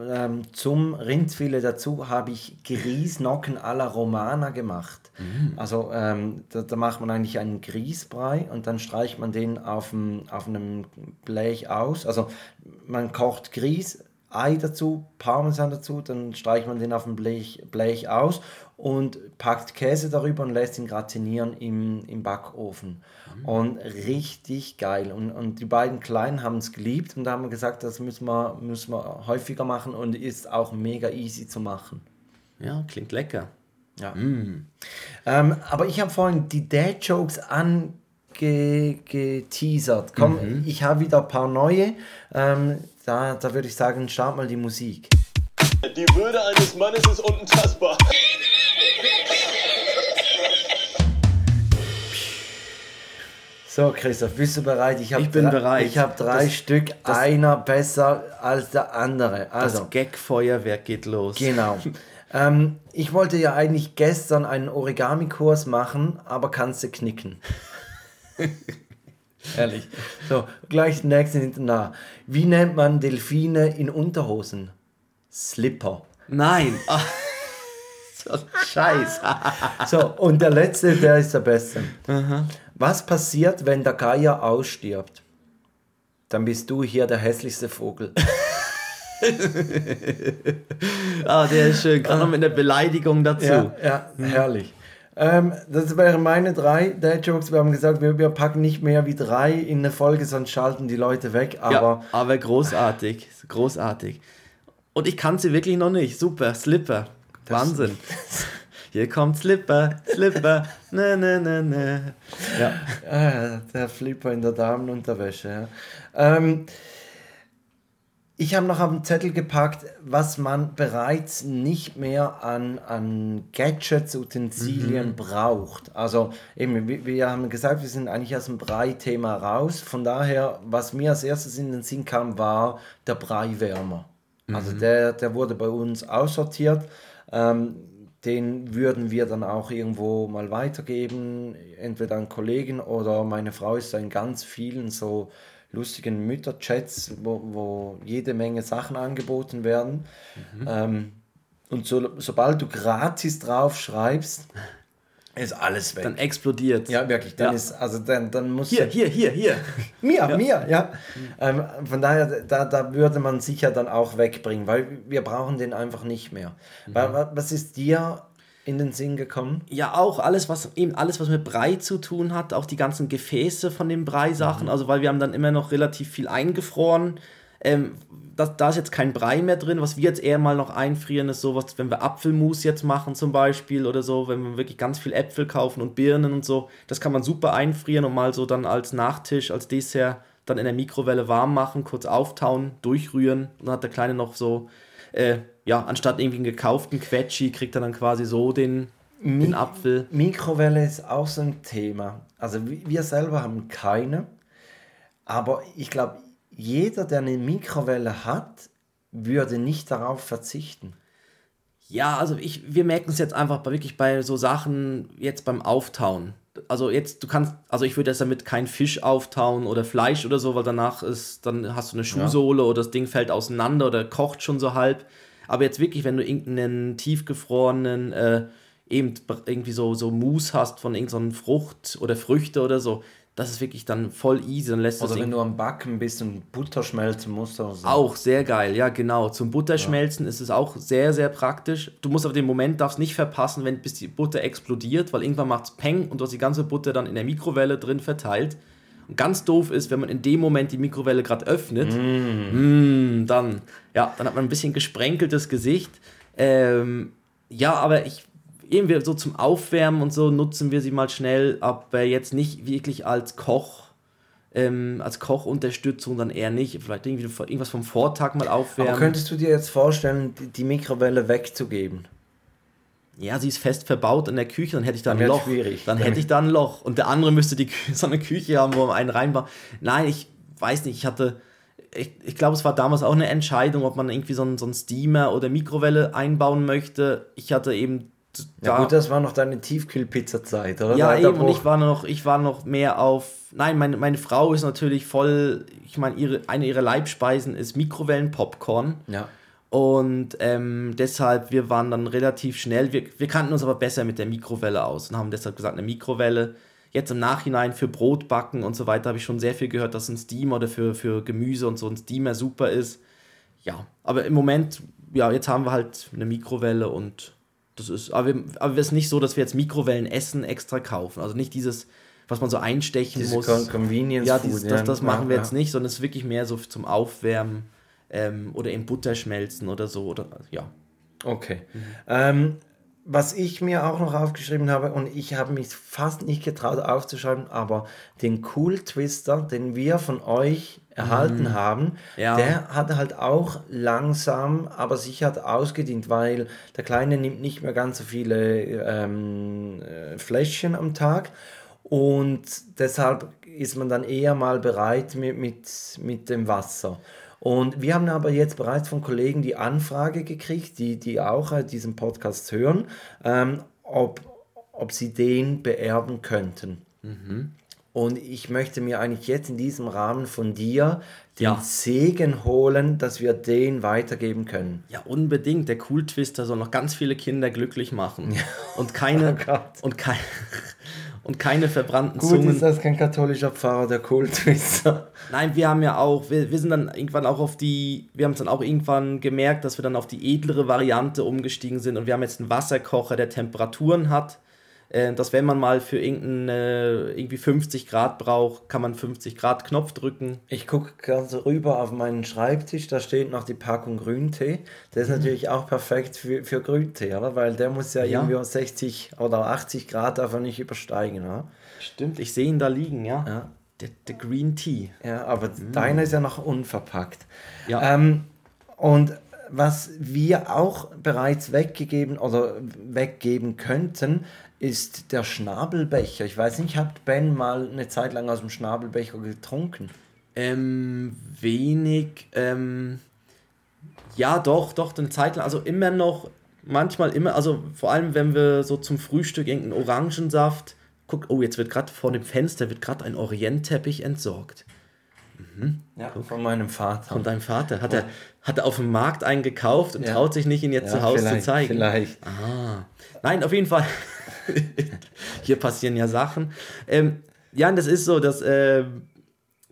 ähm, zum Rindfilet dazu habe ich Grießnocken alla Romana gemacht. Mhm. Also ähm, da, da, macht man eigentlich einen Grießbrei und dann streicht man den auf, dem, auf einem Blech aus. Also man kocht Grieß, Ei dazu, Parmesan dazu, dann streicht man den auf dem Blech, Blech aus und packt Käse darüber und lässt ihn gratinieren im, im Backofen. Mhm. Und richtig geil. Und, und die beiden Kleinen haben es geliebt und da haben wir gesagt, das müssen wir, müssen wir häufiger machen und ist auch mega easy zu machen. Ja, klingt lecker. Ja. Mm. Ähm, aber ich habe vorhin die Dad-Jokes angeteasert. Komm, mhm. ich habe wieder ein paar neue. Ähm, da, da würde ich sagen, start mal die Musik. Die Würde eines Mannes ist unantastbar. So, Christoph, bist du bereit? Ich, ich bin bereit. Ich habe drei das, Stück, das, einer besser als der andere. Also, das Gag-Feuerwerk geht los. Genau. ähm, ich wollte ja eigentlich gestern einen Origami-Kurs machen, aber kannst du knicken. Ehrlich. So, gleich nächsten hinterher. Wie nennt man Delfine in Unterhosen? Slipper. Nein. so, Scheiß. so, und der letzte, der ist der beste. Aha. Was passiert, wenn der Geier ausstirbt? Dann bist du hier der hässlichste Vogel. ah, der ist schön. Gerade noch mit einer Beleidigung dazu. Ja, ja herrlich. Ähm, das wären meine drei Dad-Jokes. Wir haben gesagt, wir, wir, packen nicht mehr wie drei in eine Folge, sonst schalten die Leute weg. Aber, ja, aber großartig. Großartig. Und ich kann sie wirklich noch nicht. Super. Slipper. Wahnsinn. Hier kommt Slipper, Slipper, ne, ne, ne, ne. Ja. Ah, der Flipper in der Damenunterwäsche. Ja. Ähm, ich habe noch auf den Zettel gepackt, was man bereits nicht mehr an, an Gadgets, Utensilien mhm. braucht. Also eben, wir, haben gesagt, wir sind eigentlich aus dem Brei-Thema raus. Von daher, was mir als erstes in den Sinn kam, war der Breiwärmer. Also mhm. Also der, der wurde bei uns aussortiert. Ähm, den würden wir dann auch irgendwo mal weitergeben, entweder an Kollegen oder meine Frau ist da in ganz vielen so lustigen Mütterchats, wo, wo jede Menge Sachen angeboten werden. Mhm. Ähm, und so, sobald du gratis drauf schreibst, ist alles weg. Dann explodiert. Ja, wirklich. Dann ja. ist, also dann, dann muss. Hier, hier, hier, hier. mir, ja. mir, ja. Ähm, von daher, da, da würde man sicher dann auch wegbringen, weil wir brauchen den einfach nicht mehr. Mhm. Was ist dir in den Sinn gekommen? Ja, auch alles, was eben alles, was mit Brei zu tun hat, auch die ganzen Gefäße von den Breisachen, mhm. also weil wir haben dann immer noch relativ viel eingefroren. Ähm, das, da ist jetzt kein Brei mehr drin. Was wir jetzt eher mal noch einfrieren, ist sowas, wenn wir Apfelmus jetzt machen zum Beispiel oder so, wenn wir wirklich ganz viel Äpfel kaufen und Birnen und so, das kann man super einfrieren und mal so dann als Nachtisch, als Dessert dann in der Mikrowelle warm machen, kurz auftauen, durchrühren und dann hat der Kleine noch so äh, ja, anstatt irgendwie einen gekauften Quetschi, kriegt er dann quasi so den, Mi den Apfel. Mikrowelle ist auch so ein Thema. Also wir selber haben keine, aber ich glaube, jeder, der eine Mikrowelle hat, würde nicht darauf verzichten. Ja, also ich, wir merken es jetzt einfach bei, wirklich bei so Sachen jetzt beim Auftauen. Also jetzt, du kannst, also ich würde jetzt damit kein Fisch auftauen oder Fleisch oder so, weil danach ist, dann hast du eine Schuhsohle ja. oder das Ding fällt auseinander oder kocht schon so halb. Aber jetzt wirklich, wenn du irgendeinen tiefgefrorenen, äh, eben irgendwie so, so Mousse hast von irgendeiner Frucht oder Früchte oder so, das ist wirklich dann voll easy. Dann lässt Oder wenn du am Backen bist und Butter schmelzen musst. Oder so. Auch sehr geil, ja genau. Zum Butterschmelzen ja. ist es auch sehr, sehr praktisch. Du musst aber den Moment darfst nicht verpassen, wenn bis die Butter explodiert, weil irgendwann macht es Peng und du hast die ganze Butter dann in der Mikrowelle drin verteilt. Und ganz doof ist, wenn man in dem Moment die Mikrowelle gerade öffnet, mm. Mm, dann, ja, dann hat man ein bisschen gesprenkeltes Gesicht. Ähm, ja, aber ich irgendwie so zum Aufwärmen und so nutzen wir sie mal schnell, aber jetzt nicht wirklich als Koch, ähm, als Kochunterstützung dann eher nicht. Vielleicht irgendwie irgendwas vom Vortag mal aufwärmen. Aber könntest du dir jetzt vorstellen, die Mikrowelle wegzugeben? Ja, sie ist fest verbaut in der Küche, dann hätte ich da ein dann Loch. Schwierig. Dann hätte ich da ein Loch. Und der andere müsste die so eine Küche haben, wo man einen reinbaut. Nein, ich weiß nicht, ich hatte. Ich, ich glaube, es war damals auch eine Entscheidung, ob man irgendwie so einen, so einen Steamer oder Mikrowelle einbauen möchte. Ich hatte eben ja gut, das war noch deine Tiefkühlpizza-Zeit, oder? Ja, eben, und ich war noch, ich war noch mehr auf. Nein, meine, meine Frau ist natürlich voll. Ich meine, ihre, eine ihrer Leibspeisen ist Mikrowellenpopcorn. Ja. Und ähm, deshalb, wir waren dann relativ schnell. Wir, wir kannten uns aber besser mit der Mikrowelle aus und haben deshalb gesagt, eine Mikrowelle. Jetzt im Nachhinein für Brot backen und so weiter habe ich schon sehr viel gehört, dass ein Steamer oder für, für Gemüse und so ein Steamer super ist. Ja, aber im Moment, ja, jetzt haben wir halt eine Mikrowelle und das ist, aber, wir, aber es ist nicht so, dass wir jetzt Mikrowellen essen extra kaufen. Also nicht dieses, was man so einstechen Diese muss. Con Convenience ja, dieses, das, das machen wir ja. jetzt nicht, sondern es ist wirklich mehr so zum Aufwärmen ähm, oder in Butter schmelzen oder so. Oder, ja. Okay. Mhm. Ähm, was ich mir auch noch aufgeschrieben habe, und ich habe mich fast nicht getraut aufzuschreiben, aber den Cool Twister, den wir von euch erhalten mhm. haben, ja. der hat halt auch langsam, aber sicher ausgedient, weil der Kleine nimmt nicht mehr ganz so viele ähm, äh, Fläschchen am Tag und deshalb ist man dann eher mal bereit mit, mit, mit dem Wasser. Und wir haben aber jetzt bereits von Kollegen die Anfrage gekriegt, die, die auch äh, diesen Podcast hören, ähm, ob, ob sie den beerben könnten. Mhm. Und ich möchte mir eigentlich jetzt in diesem Rahmen von dir den ja. Segen holen, dass wir den weitergeben können. Ja, unbedingt. Der Cool Twister soll noch ganz viele Kinder glücklich machen. Ja. Und keine. Oh und kein, und keine verbrannten Gut, Zungen. Gut, ist das kein katholischer Pfarrer, der Kultwister. Nein, wir haben ja auch, wir, wir sind dann irgendwann auch auf die, wir haben es dann auch irgendwann gemerkt, dass wir dann auf die edlere Variante umgestiegen sind und wir haben jetzt einen Wasserkocher, der Temperaturen hat. Äh, dass wenn man mal für irgendein, äh, irgendwie 50 Grad braucht, kann man 50 Grad Knopf drücken. Ich gucke ganz rüber auf meinen Schreibtisch, da steht noch die Packung Grüntee. Der ist mhm. natürlich auch perfekt für, für Grüntee, oder? Weil der muss ja, ja. irgendwie 60 oder 80 Grad davon nicht übersteigen, oder? Stimmt, ich sehe ihn da liegen, ja. ja. Der, der Green Tea. Ja, aber mhm. deiner ist ja noch unverpackt. Ja. Ähm, und was wir auch bereits weggegeben oder weggeben könnten, ist der Schnabelbecher. Ich weiß nicht, habt Ben mal eine Zeit lang aus dem Schnabelbecher getrunken? Ähm, wenig. Ähm, ja, doch, doch, eine Zeit lang. Also immer noch, manchmal immer, also vor allem, wenn wir so zum Frühstück irgendeinen Orangensaft, guck, oh, jetzt wird gerade vor dem Fenster wird gerade ein Orientteppich entsorgt. Mhm. Ja, Guck. von meinem Vater. Von deinem Vater. Hat, ja. er, hat er auf dem Markt einen gekauft und ja. traut sich nicht, ihn jetzt ja, zu Hause zu zeigen? Vielleicht. Ah. Nein, auf jeden Fall. Hier passieren ja Sachen. Ähm, ja, das ist so, dass äh,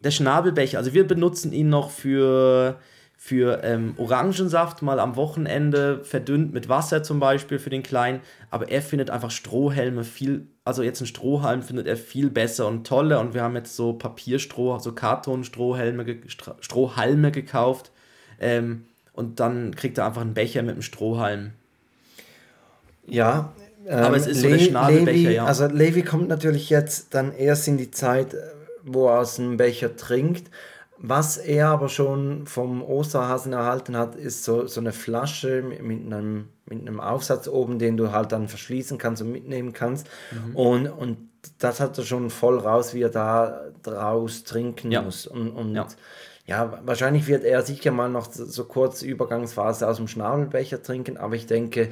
der Schnabelbecher, also wir benutzen ihn noch für, für ähm, Orangensaft, mal am Wochenende, verdünnt mit Wasser zum Beispiel für den Kleinen. Aber er findet einfach Strohhelme viel, also jetzt ein Strohhalm findet er viel besser und toller. Und wir haben jetzt so Papierstroh, so Kartonstrohhelme, Strohhalme gekauft. Ähm, und dann kriegt er einfach einen Becher mit einem Strohhalm. Ja, ähm, aber es ist so Le der Schnabelbecher, Levi, ja. Also Levi kommt natürlich jetzt dann erst in die Zeit, wo er aus dem Becher trinkt. Was er aber schon vom Osterhasen erhalten hat, ist so, so eine Flasche mit einem, mit einem Aufsatz oben, den du halt dann verschließen kannst und mitnehmen kannst. Mhm. Und, und das hat er schon voll raus, wie er da draus trinken ja. muss. Und, und ja. ja. wahrscheinlich wird er sicher mal noch so kurz Übergangsphase aus dem Schnabelbecher trinken, aber ich denke,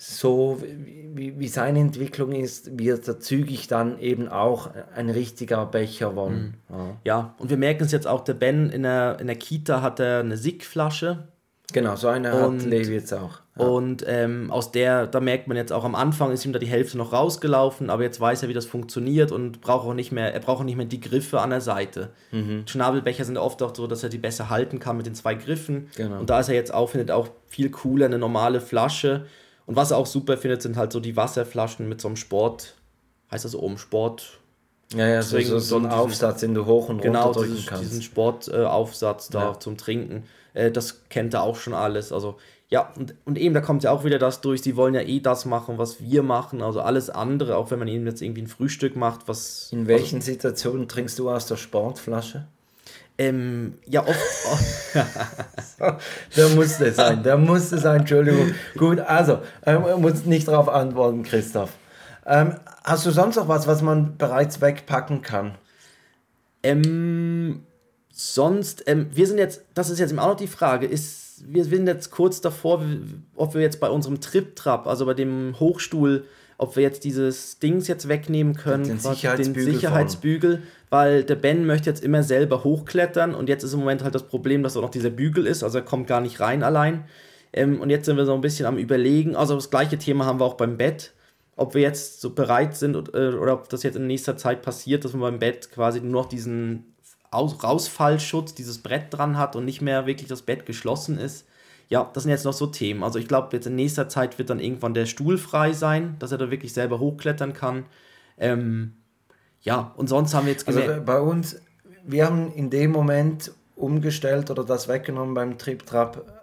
so wie, wie seine Entwicklung ist, wird er zügig dann eben auch ein richtiger Becher wollen. Mhm. Ja. ja. und wir merken es jetzt auch, der Ben in der, in der Kita hat er eine Sickflasche. Genau, so eine und, hat Levi jetzt auch. Ja. Und ähm, aus der, da merkt man jetzt auch am Anfang ist ihm da die Hälfte noch rausgelaufen, aber jetzt weiß er, wie das funktioniert und braucht auch nicht mehr, er braucht auch nicht mehr die Griffe an der Seite. Mhm. Schnabelbecher sind oft auch so, dass er die besser halten kann mit den zwei Griffen. Genau. Und da ist er jetzt auch, findet auch viel cooler eine normale Flasche und was er auch super findet, sind halt so die Wasserflaschen mit so einem Sport, heißt das oben Sport? Ja, ja, so, so, so ein Aufsatz, den du hoch und genau, runter drücken diesen, kannst. diesen Sportaufsatz äh, da ja. zum Trinken. Äh, das kennt er auch schon alles. Also ja, und, und eben, da kommt ja auch wieder das durch, sie wollen ja eh das machen, was wir machen, also alles andere, auch wenn man ihnen jetzt irgendwie ein Frühstück macht, was... In welchen also, Situationen trinkst du aus der Sportflasche? Ähm, ja, oft. so, der musste sein, der musste sein, Entschuldigung. Gut, also, ähm, muss nicht darauf antworten, Christoph. Ähm, hast du sonst noch was, was man bereits wegpacken kann? Ähm, sonst, ähm, wir sind jetzt, das ist jetzt auch noch die Frage, ist, wir sind jetzt kurz davor, ob wir jetzt bei unserem Trip-Trap, also bei dem Hochstuhl, ob wir jetzt dieses Dings jetzt wegnehmen können, den Sicherheitsbügel, den Sicherheitsbügel weil der Ben möchte jetzt immer selber hochklettern und jetzt ist im Moment halt das Problem, dass auch noch dieser Bügel ist, also er kommt gar nicht rein allein. Ähm, und jetzt sind wir so ein bisschen am Überlegen, also das gleiche Thema haben wir auch beim Bett, ob wir jetzt so bereit sind äh, oder ob das jetzt in nächster Zeit passiert, dass man beim Bett quasi nur noch diesen Aus Rausfallschutz, dieses Brett dran hat und nicht mehr wirklich das Bett geschlossen ist. Ja, das sind jetzt noch so Themen. Also ich glaube, jetzt in nächster Zeit wird dann irgendwann der Stuhl frei sein, dass er da wirklich selber hochklettern kann. Ähm, ja, und sonst haben wir jetzt gesehen. Also bei uns, wir haben in dem Moment umgestellt oder das weggenommen beim Trip-Trap,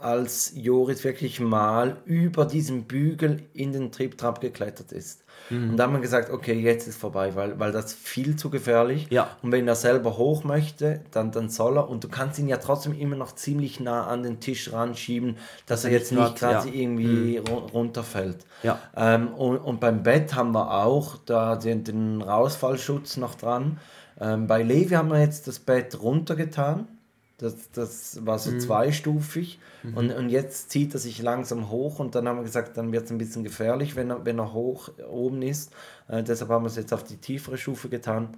als Joris wirklich mal über diesen Bügel in den Trip-Trap geklettert ist. Mhm. Und da haben wir gesagt, okay, jetzt ist vorbei, weil, weil das viel zu gefährlich. Ja. Und wenn er selber hoch möchte, dann, dann soll er. Und du kannst ihn ja trotzdem immer noch ziemlich nah an den Tisch ranschieben, dass, dass er jetzt nicht gerade ja. irgendwie mhm. runterfällt. Ja. Ähm, und, und beim Bett haben wir auch da den, den Rausfallschutz noch dran. Ähm, bei Levi haben wir jetzt das Bett runtergetan. Das, das war so mhm. zweistufig. Mhm. Und, und jetzt zieht er sich langsam hoch und dann haben wir gesagt, dann wird es ein bisschen gefährlich, wenn er, wenn er hoch oben ist. Äh, deshalb haben wir es jetzt auf die tiefere Stufe getan.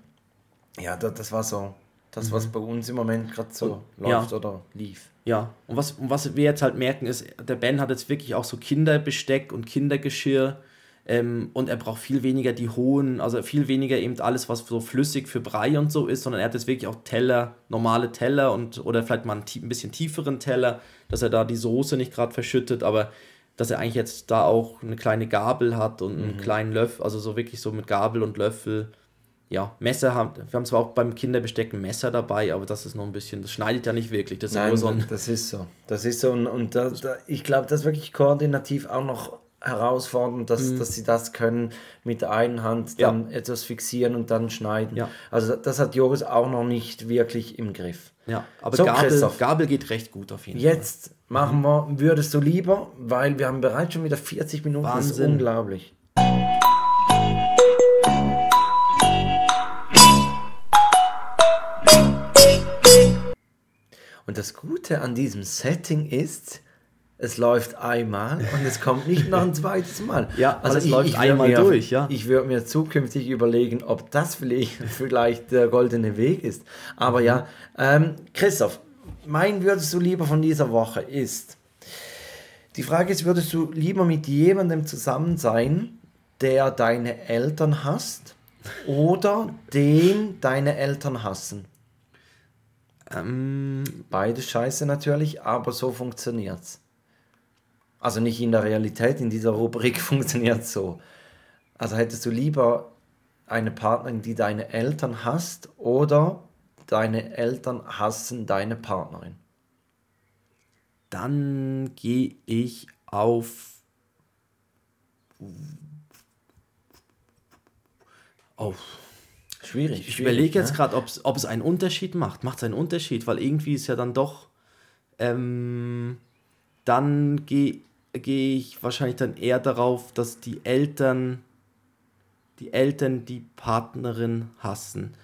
Ja, das, das war so das, was mhm. bei uns im Moment gerade so und, läuft ja. oder lief. Ja, und was, und was wir jetzt halt merken ist, der Ben hat jetzt wirklich auch so Kinderbesteck und Kindergeschirr ähm, und er braucht viel weniger die hohen, also viel weniger eben alles, was so flüssig für Brei und so ist, sondern er hat jetzt wirklich auch Teller, normale Teller und oder vielleicht mal einen, ein bisschen tieferen Teller, dass er da die Soße nicht gerade verschüttet. Aber dass er eigentlich jetzt da auch eine kleine Gabel hat und einen mhm. kleinen Löffel, also so wirklich so mit Gabel und Löffel. Ja, Messer haben, wir haben zwar auch beim Kinderbesteck ein Messer dabei, aber das ist noch ein bisschen, das schneidet ja nicht wirklich. Das Nein, ist so das ist so. Das ist so und, und da, da, ich glaube, das ist wirklich koordinativ auch noch herausfordernd, dass, mhm. dass sie das können, mit der einen Hand dann ja. etwas fixieren und dann schneiden. Ja. Also das hat Joris auch noch nicht wirklich im Griff. Ja, aber so, Gabel, Gabel geht recht gut auf jeden Jetzt Fall. Jetzt machen wir, würdest du lieber, weil wir haben bereits schon wieder 40 Minuten, Wahnsinn. das ist unglaublich. Und das Gute an diesem Setting ist, es läuft einmal und es kommt nicht noch ein zweites Mal. Ja, also es ich, läuft ich einmal mir, durch, ja. Ich würde mir zukünftig überlegen, ob das vielleicht, vielleicht der goldene Weg ist. Aber mhm. ja, ähm, Christoph, mein würdest du lieber von dieser Woche ist, die Frage ist, würdest du lieber mit jemandem zusammen sein, der deine Eltern hasst oder den deine Eltern hassen? Ähm, Beides scheiße natürlich, aber so funktioniert's. Also nicht in der Realität, in dieser Rubrik funktioniert so. Also hättest du lieber eine Partnerin, die deine Eltern hasst oder deine Eltern hassen deine Partnerin? Dann gehe ich auf auf schwierig. Ich, ich überlege jetzt ne? gerade, ob es einen Unterschied macht. Macht es einen Unterschied, weil irgendwie ist ja dann doch ähm, dann gehe gehe ich wahrscheinlich dann eher darauf, dass die Eltern die Eltern die Partnerin hassen.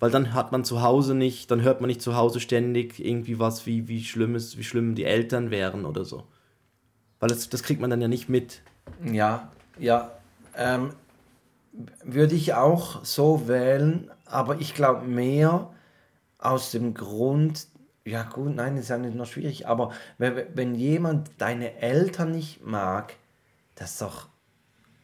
Weil dann hat man zu Hause nicht, dann hört man nicht zu Hause ständig irgendwie was, wie, wie schlimm ist, wie schlimm die Eltern wären oder so. Weil das, das kriegt man dann ja nicht mit. Ja, ja. Ähm, würde ich auch so wählen, aber ich glaube mehr aus dem Grund, ja gut, nein, ist ja nicht noch schwierig, aber wenn, wenn jemand deine Eltern nicht mag, das ist doch,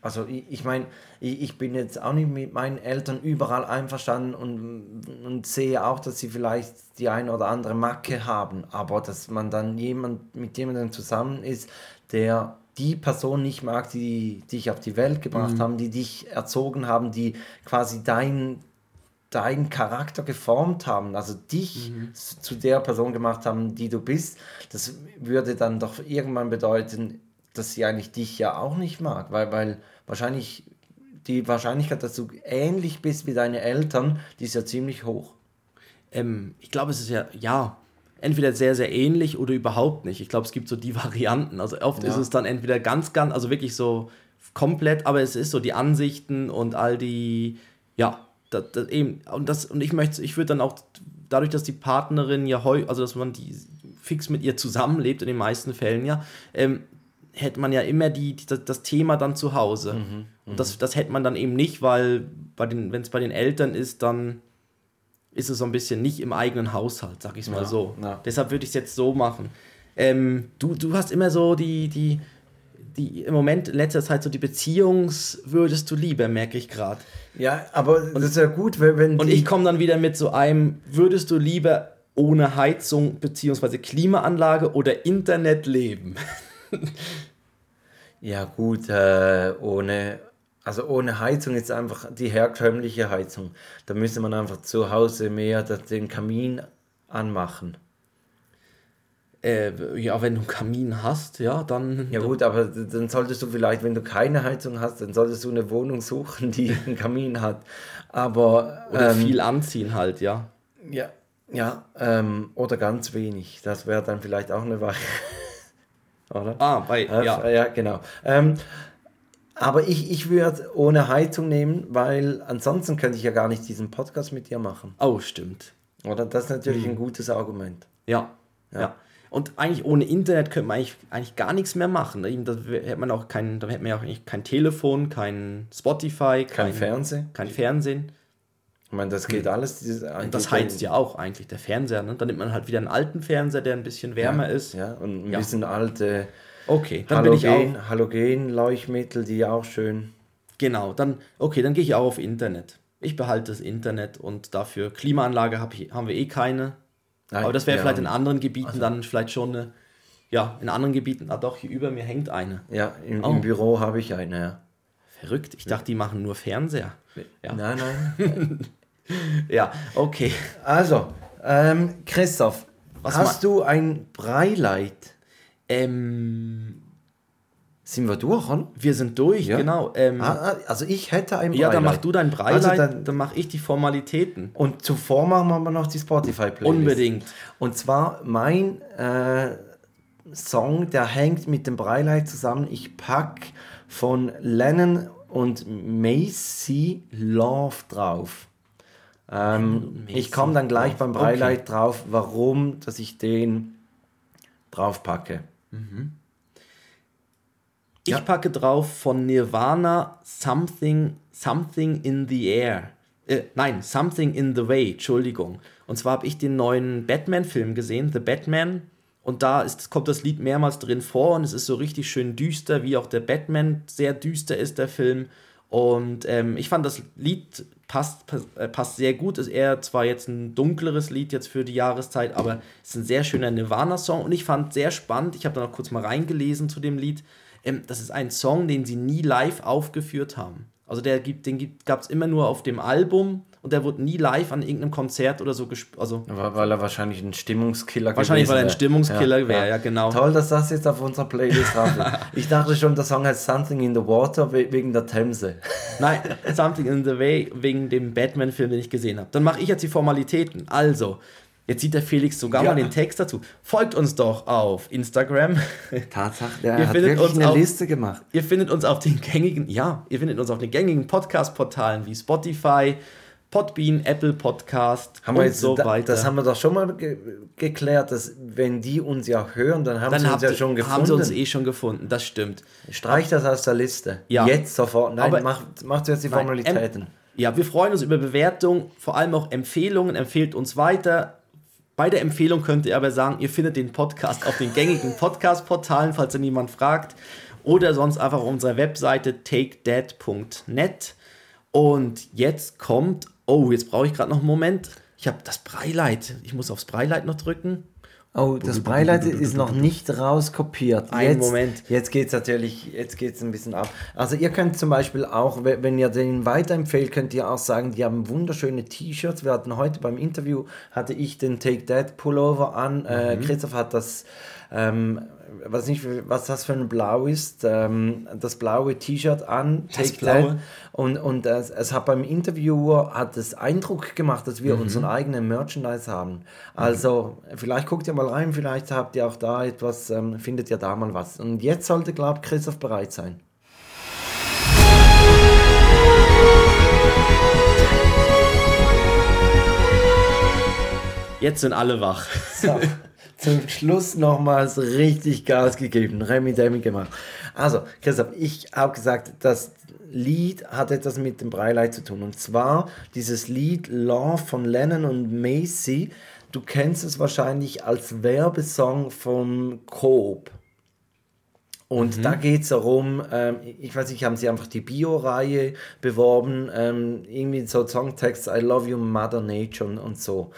also ich, ich meine, ich, ich bin jetzt auch nicht mit meinen Eltern überall einverstanden und, und sehe auch, dass sie vielleicht die eine oder andere Macke haben, aber dass man dann jemand, mit jemandem zusammen ist, der die Person nicht mag, die dich auf die Welt gebracht mhm. haben, die dich erzogen haben, die quasi dein deinen Charakter geformt haben, also dich mhm. zu der Person gemacht haben, die du bist, das würde dann doch irgendwann bedeuten, dass sie eigentlich dich ja auch nicht mag, weil, weil wahrscheinlich die Wahrscheinlichkeit, dass du ähnlich bist wie deine Eltern, die ist ja ziemlich hoch. Ähm, ich glaube, es ist ja, ja, entweder sehr, sehr ähnlich oder überhaupt nicht. Ich glaube, es gibt so die Varianten. Also oft ja. ist es dann entweder ganz, ganz, also wirklich so komplett, aber es ist so die Ansichten und all die, ja, das, das eben, und, das, und ich möchte, ich würde dann auch, dadurch, dass die Partnerin ja heu, also dass man die fix mit ihr zusammenlebt, in den meisten Fällen ja, ähm, hätte man ja immer die, die, das Thema dann zu Hause. Mhm, und das, mhm. das hätte man dann eben nicht, weil wenn es bei den Eltern ist, dann ist es so ein bisschen nicht im eigenen Haushalt, sag ich es mal ja, so. Ja. Deshalb würde ich es jetzt so machen. Ähm, du, du hast immer so die, die, die im Moment letzter Zeit so die Beziehungswürdest du lieber, merke ich gerade. Ja, aber und, das ist ja gut, wenn, wenn Und ich komme dann wieder mit so einem, würdest du lieber ohne Heizung bzw. Klimaanlage oder Internet leben? ja gut, äh, ohne, also ohne Heizung ist einfach die herkömmliche Heizung. Da müsste man einfach zu Hause mehr den Kamin anmachen. Äh, ja, wenn du einen Kamin hast, ja, dann. Ja, gut, aber dann solltest du vielleicht, wenn du keine Heizung hast, dann solltest du eine Wohnung suchen, die einen Kamin hat. Aber. Oder ähm, viel anziehen halt, ja. Ja, ja, ähm, oder ganz wenig. Das wäre dann vielleicht auch eine Wache. oder? Ah, bei, äh, ja. Ja, genau. Ähm, aber ich, ich würde ohne Heizung nehmen, weil ansonsten könnte ich ja gar nicht diesen Podcast mit dir machen. Oh, stimmt. Oder? Das ist natürlich mhm. ein gutes Argument. Ja. ja. ja. Und eigentlich ohne Internet könnte man eigentlich, eigentlich gar nichts mehr machen. Da hätte man auch kein, da hätte man auch eigentlich kein Telefon, kein Spotify, kein, kein Fernsehen. Kein Fernsehen. Ich meine, das geht alles. Dieses, das heizt ja auch eigentlich der Fernseher. Ne? Dann nimmt man halt wieder einen alten Fernseher, der ein bisschen wärmer ja, ist. Ja, und ein ja. bisschen alte okay, dann Halogen, bin ich auch, Halogen-Leuchtmittel, die auch schön. Genau, dann, okay, dann gehe ich auch auf Internet. Ich behalte das Internet und dafür Klimaanlage hab ich, haben wir eh keine. Nein, Aber das wäre ja. vielleicht in anderen Gebieten also. dann vielleicht schon eine, ja, in anderen Gebieten, ah doch, hier über mir hängt eine. Ja, im, oh. im Büro habe ich eine, ja. Verrückt, ich dachte, die machen nur Fernseher. Ja. Nein, nein. ja, okay. Also, ähm, Christoph, Was hast du ein Breileit? Ähm, sind wir durch, oder? Wir sind durch, ja. genau. Ähm, ah, ah also ich hätte ein Breileit. Ja, dann mach du dein Breileit, also dann, dann mache ich die Formalitäten. Und zuvor machen wir noch die Spotify-Playlist. Unbedingt. Und zwar mein äh, Song, der hängt mit dem Breileit zusammen. Ich packe von Lennon und Macy Love drauf. Ähm, ich komme dann gleich beim Breileit okay. drauf, warum, dass ich den drauf packe. Mhm. Ich ja. packe drauf von Nirvana Something, Something in the Air. Äh, nein, Something in the Way, Entschuldigung. Und zwar habe ich den neuen Batman-Film gesehen, The Batman. Und da ist, kommt das Lied mehrmals drin vor und es ist so richtig schön düster, wie auch der Batman sehr düster ist, der Film. Und ähm, ich fand, das Lied passt, äh, passt sehr gut. Ist eher zwar jetzt ein dunkleres Lied jetzt für die Jahreszeit, aber es ist ein sehr schöner Nirvana-Song. Und ich fand sehr spannend, ich habe da noch kurz mal reingelesen zu dem Lied, ähm, das ist ein Song, den sie nie live aufgeführt haben. Also der gibt, den gab es immer nur auf dem Album und der wurde nie live an irgendeinem Konzert oder so gespielt. Also, weil er wahrscheinlich ein Stimmungskiller Wahrscheinlich, weil er ein Stimmungskiller ja, wäre, ja. ja. genau. Toll, dass das jetzt auf unserer Playlist drauf ist. Ich dachte schon, der Song heißt Something in the Water wegen der Themse. Nein, Something in the Way wegen dem Batman-Film, den ich gesehen habe. Dann mache ich jetzt die Formalitäten. Also, Jetzt sieht der Felix sogar ja. mal den Text dazu. Folgt uns doch auf Instagram. Tatsache, der ihr hat findet uns eine auf, Liste gemacht. Ihr findet uns auf den gängigen, ja, ihr findet uns auf den gängigen Podcast-Portalen wie Spotify, Podbean, Apple Podcast haben und jetzt, so weiter. Das haben wir doch schon mal ge geklärt, dass wenn die uns ja hören, dann haben dann sie uns ja schon gefunden. Haben sie uns eh schon gefunden, das stimmt. Streich das aus der Liste. Ja. Jetzt sofort. Nein, Aber, macht, macht jetzt die Formalitäten. ja, wir freuen uns über Bewertungen, vor allem auch Empfehlungen. Empfehlt uns weiter bei der Empfehlung könnt ihr aber sagen, ihr findet den Podcast auf den gängigen Podcast-Portalen, falls ihr niemand fragt. Oder sonst einfach auf unserer Webseite takedead.net. Und jetzt kommt, oh, jetzt brauche ich gerade noch einen Moment. Ich habe das Breileit. Ich muss aufs Breileit noch drücken. Oh, das Beileid ist noch nicht rauskopiert. Einen Moment. Jetzt geht es natürlich, jetzt geht es ein bisschen ab. Also ihr könnt zum Beispiel auch, wenn ihr den weiterempfehlt, könnt ihr auch sagen, die haben wunderschöne T-Shirts. Wir hatten heute beim Interview, hatte ich den Take That Pullover an. Äh, mhm. Äh, Christoph hat das ähm, weiß nicht, was das für ein Blau ist, ähm, das blaue T-Shirt an, das blaue. Und, und es, es, hat beim Interviewer hat es Eindruck gemacht, dass wir mhm. unseren eigenen Merchandise haben. Also mhm. vielleicht guckt ihr mal rein, vielleicht habt ihr auch da etwas, ähm, findet ihr da mal was. Und jetzt sollte, glaube ich, Christoph bereit sein. Jetzt sind alle wach. So. zum Schluss nochmals richtig Gas gegeben, Remi Demi gemacht. Also, Christoph, ich habe gesagt, das Lied hat etwas mit dem Breileit zu tun. Und zwar dieses Lied Love von Lennon und Macy. Du kennst es wahrscheinlich als Werbesong von Coop. Und mhm. da geht es darum, ähm, ich weiß nicht, haben sie einfach die Bio-Reihe beworben, ähm, irgendwie so Songtext, I love you, Mother Nature und, und, so.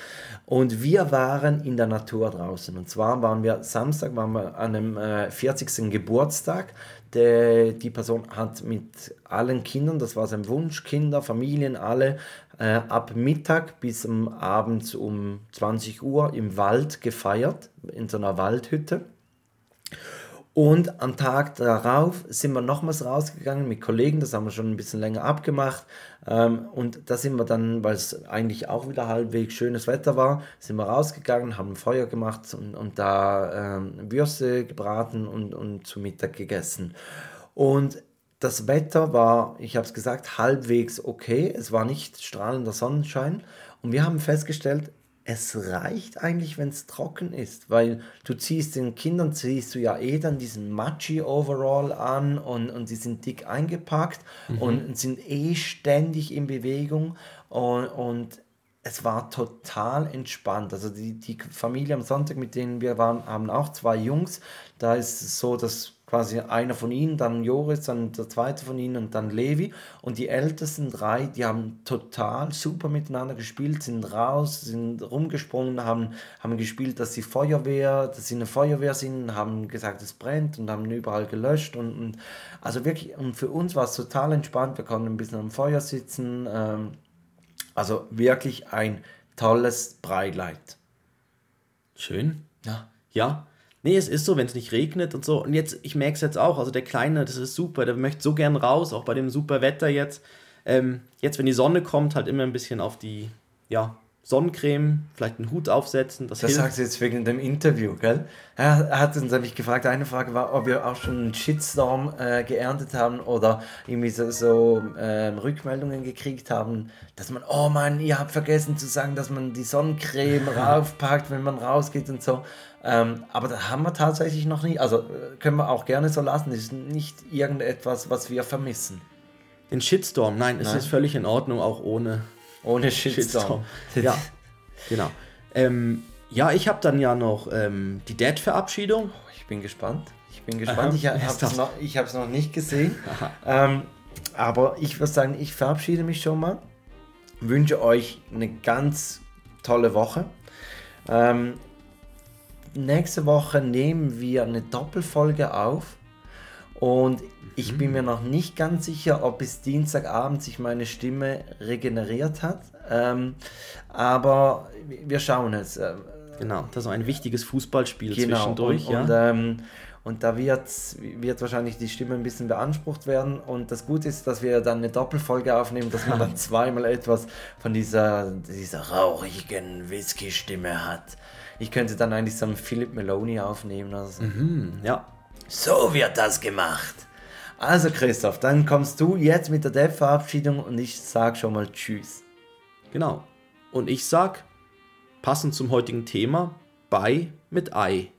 Und wir waren in der Natur draußen. Und zwar waren wir Samstag, waren wir an einem äh, 40. Geburtstag. Der, die Person hat mit allen Kindern, das war sein Wunsch, Kinder, Familien, alle, äh, ab Mittag bis um, abends um 20 Uhr im Wald gefeiert, in so einer Waldhütte. Und am Tag darauf sind wir nochmals rausgegangen mit Kollegen, das haben wir schon ein bisschen länger abgemacht. Ähm, und da sind wir dann, weil es eigentlich auch wieder halbwegs schönes Wetter war, sind wir rausgegangen, haben Feuer gemacht und, und da ähm, Würste gebraten und, und zu Mittag gegessen. Und das Wetter war, ich habe es gesagt, halbwegs okay. Es war nicht strahlender Sonnenschein. Und wir haben festgestellt, es reicht eigentlich, wenn es trocken ist, weil du ziehst den Kindern, ziehst du ja eh dann diesen Machi-Overall an und, und sie sind dick eingepackt mhm. und sind eh ständig in Bewegung und, und es war total entspannt. Also die, die Familie am Sonntag, mit denen wir waren, haben auch zwei Jungs. Da ist es so, dass quasi einer von ihnen, dann Joris, dann der zweite von ihnen und dann Levi. Und die ältesten drei, die haben total super miteinander gespielt, sind raus, sind rumgesprungen, haben, haben gespielt, dass sie Feuerwehr, dass sie eine Feuerwehr sind, haben gesagt, es brennt und haben überall gelöscht. Und, und also wirklich, und für uns war es total entspannt. Wir konnten ein bisschen am Feuer sitzen. Ähm, also wirklich ein tolles Breileit. Schön. Ja. Ja. Nee, es ist so, wenn es nicht regnet und so. Und jetzt, ich merke es jetzt auch, also der Kleine, das ist super, der möchte so gern raus, auch bei dem super Wetter jetzt. Ähm, jetzt, wenn die Sonne kommt, halt immer ein bisschen auf die, ja, Sonnencreme, vielleicht einen Hut aufsetzen. Das, das sagst du jetzt wegen dem Interview, gell? Er hat uns nämlich gefragt, eine Frage war, ob wir auch schon einen Shitstorm äh, geerntet haben oder irgendwie so, so äh, Rückmeldungen gekriegt haben, dass man, oh Mann, ihr habt vergessen zu sagen, dass man die Sonnencreme raufpackt, wenn man rausgeht und so. Ähm, aber da haben wir tatsächlich noch nicht, also äh, können wir auch gerne so lassen, das ist nicht irgendetwas, was wir vermissen. Den Shitstorm, nein, es nein. ist völlig in Ordnung, auch ohne ohne Shitstorm. Shitstorm. Ja, genau. Ähm, ja, ich habe dann ja noch ähm, die Dead-Verabschiedung. Oh, ich bin gespannt. Ich bin gespannt. Aha, ich habe es noch, ich noch nicht gesehen. Ähm, aber ich würde sagen, ich verabschiede mich schon mal. Wünsche euch eine ganz tolle Woche. Ähm, nächste Woche nehmen wir eine Doppelfolge auf. Und ich bin mir noch nicht ganz sicher, ob bis Dienstagabend sich meine Stimme regeneriert hat. Ähm, aber wir schauen es. Äh, genau, das ist ein wichtiges Fußballspiel genau, zwischendurch. Und, ja. und, ähm, und da wird, wird wahrscheinlich die Stimme ein bisschen beansprucht werden. Und das Gute ist, dass wir dann eine Doppelfolge aufnehmen, dass man dann zweimal etwas von dieser, dieser rauchigen Whisky-Stimme hat. Ich könnte dann eigentlich so einen Philip Meloni aufnehmen. Also. Mhm, ja, so wird das gemacht. Also Christoph, dann kommst du jetzt mit der Dev-Verabschiedung und ich sag schon mal Tschüss. Genau. Und ich sag, passend zum heutigen Thema, bei mit Ei.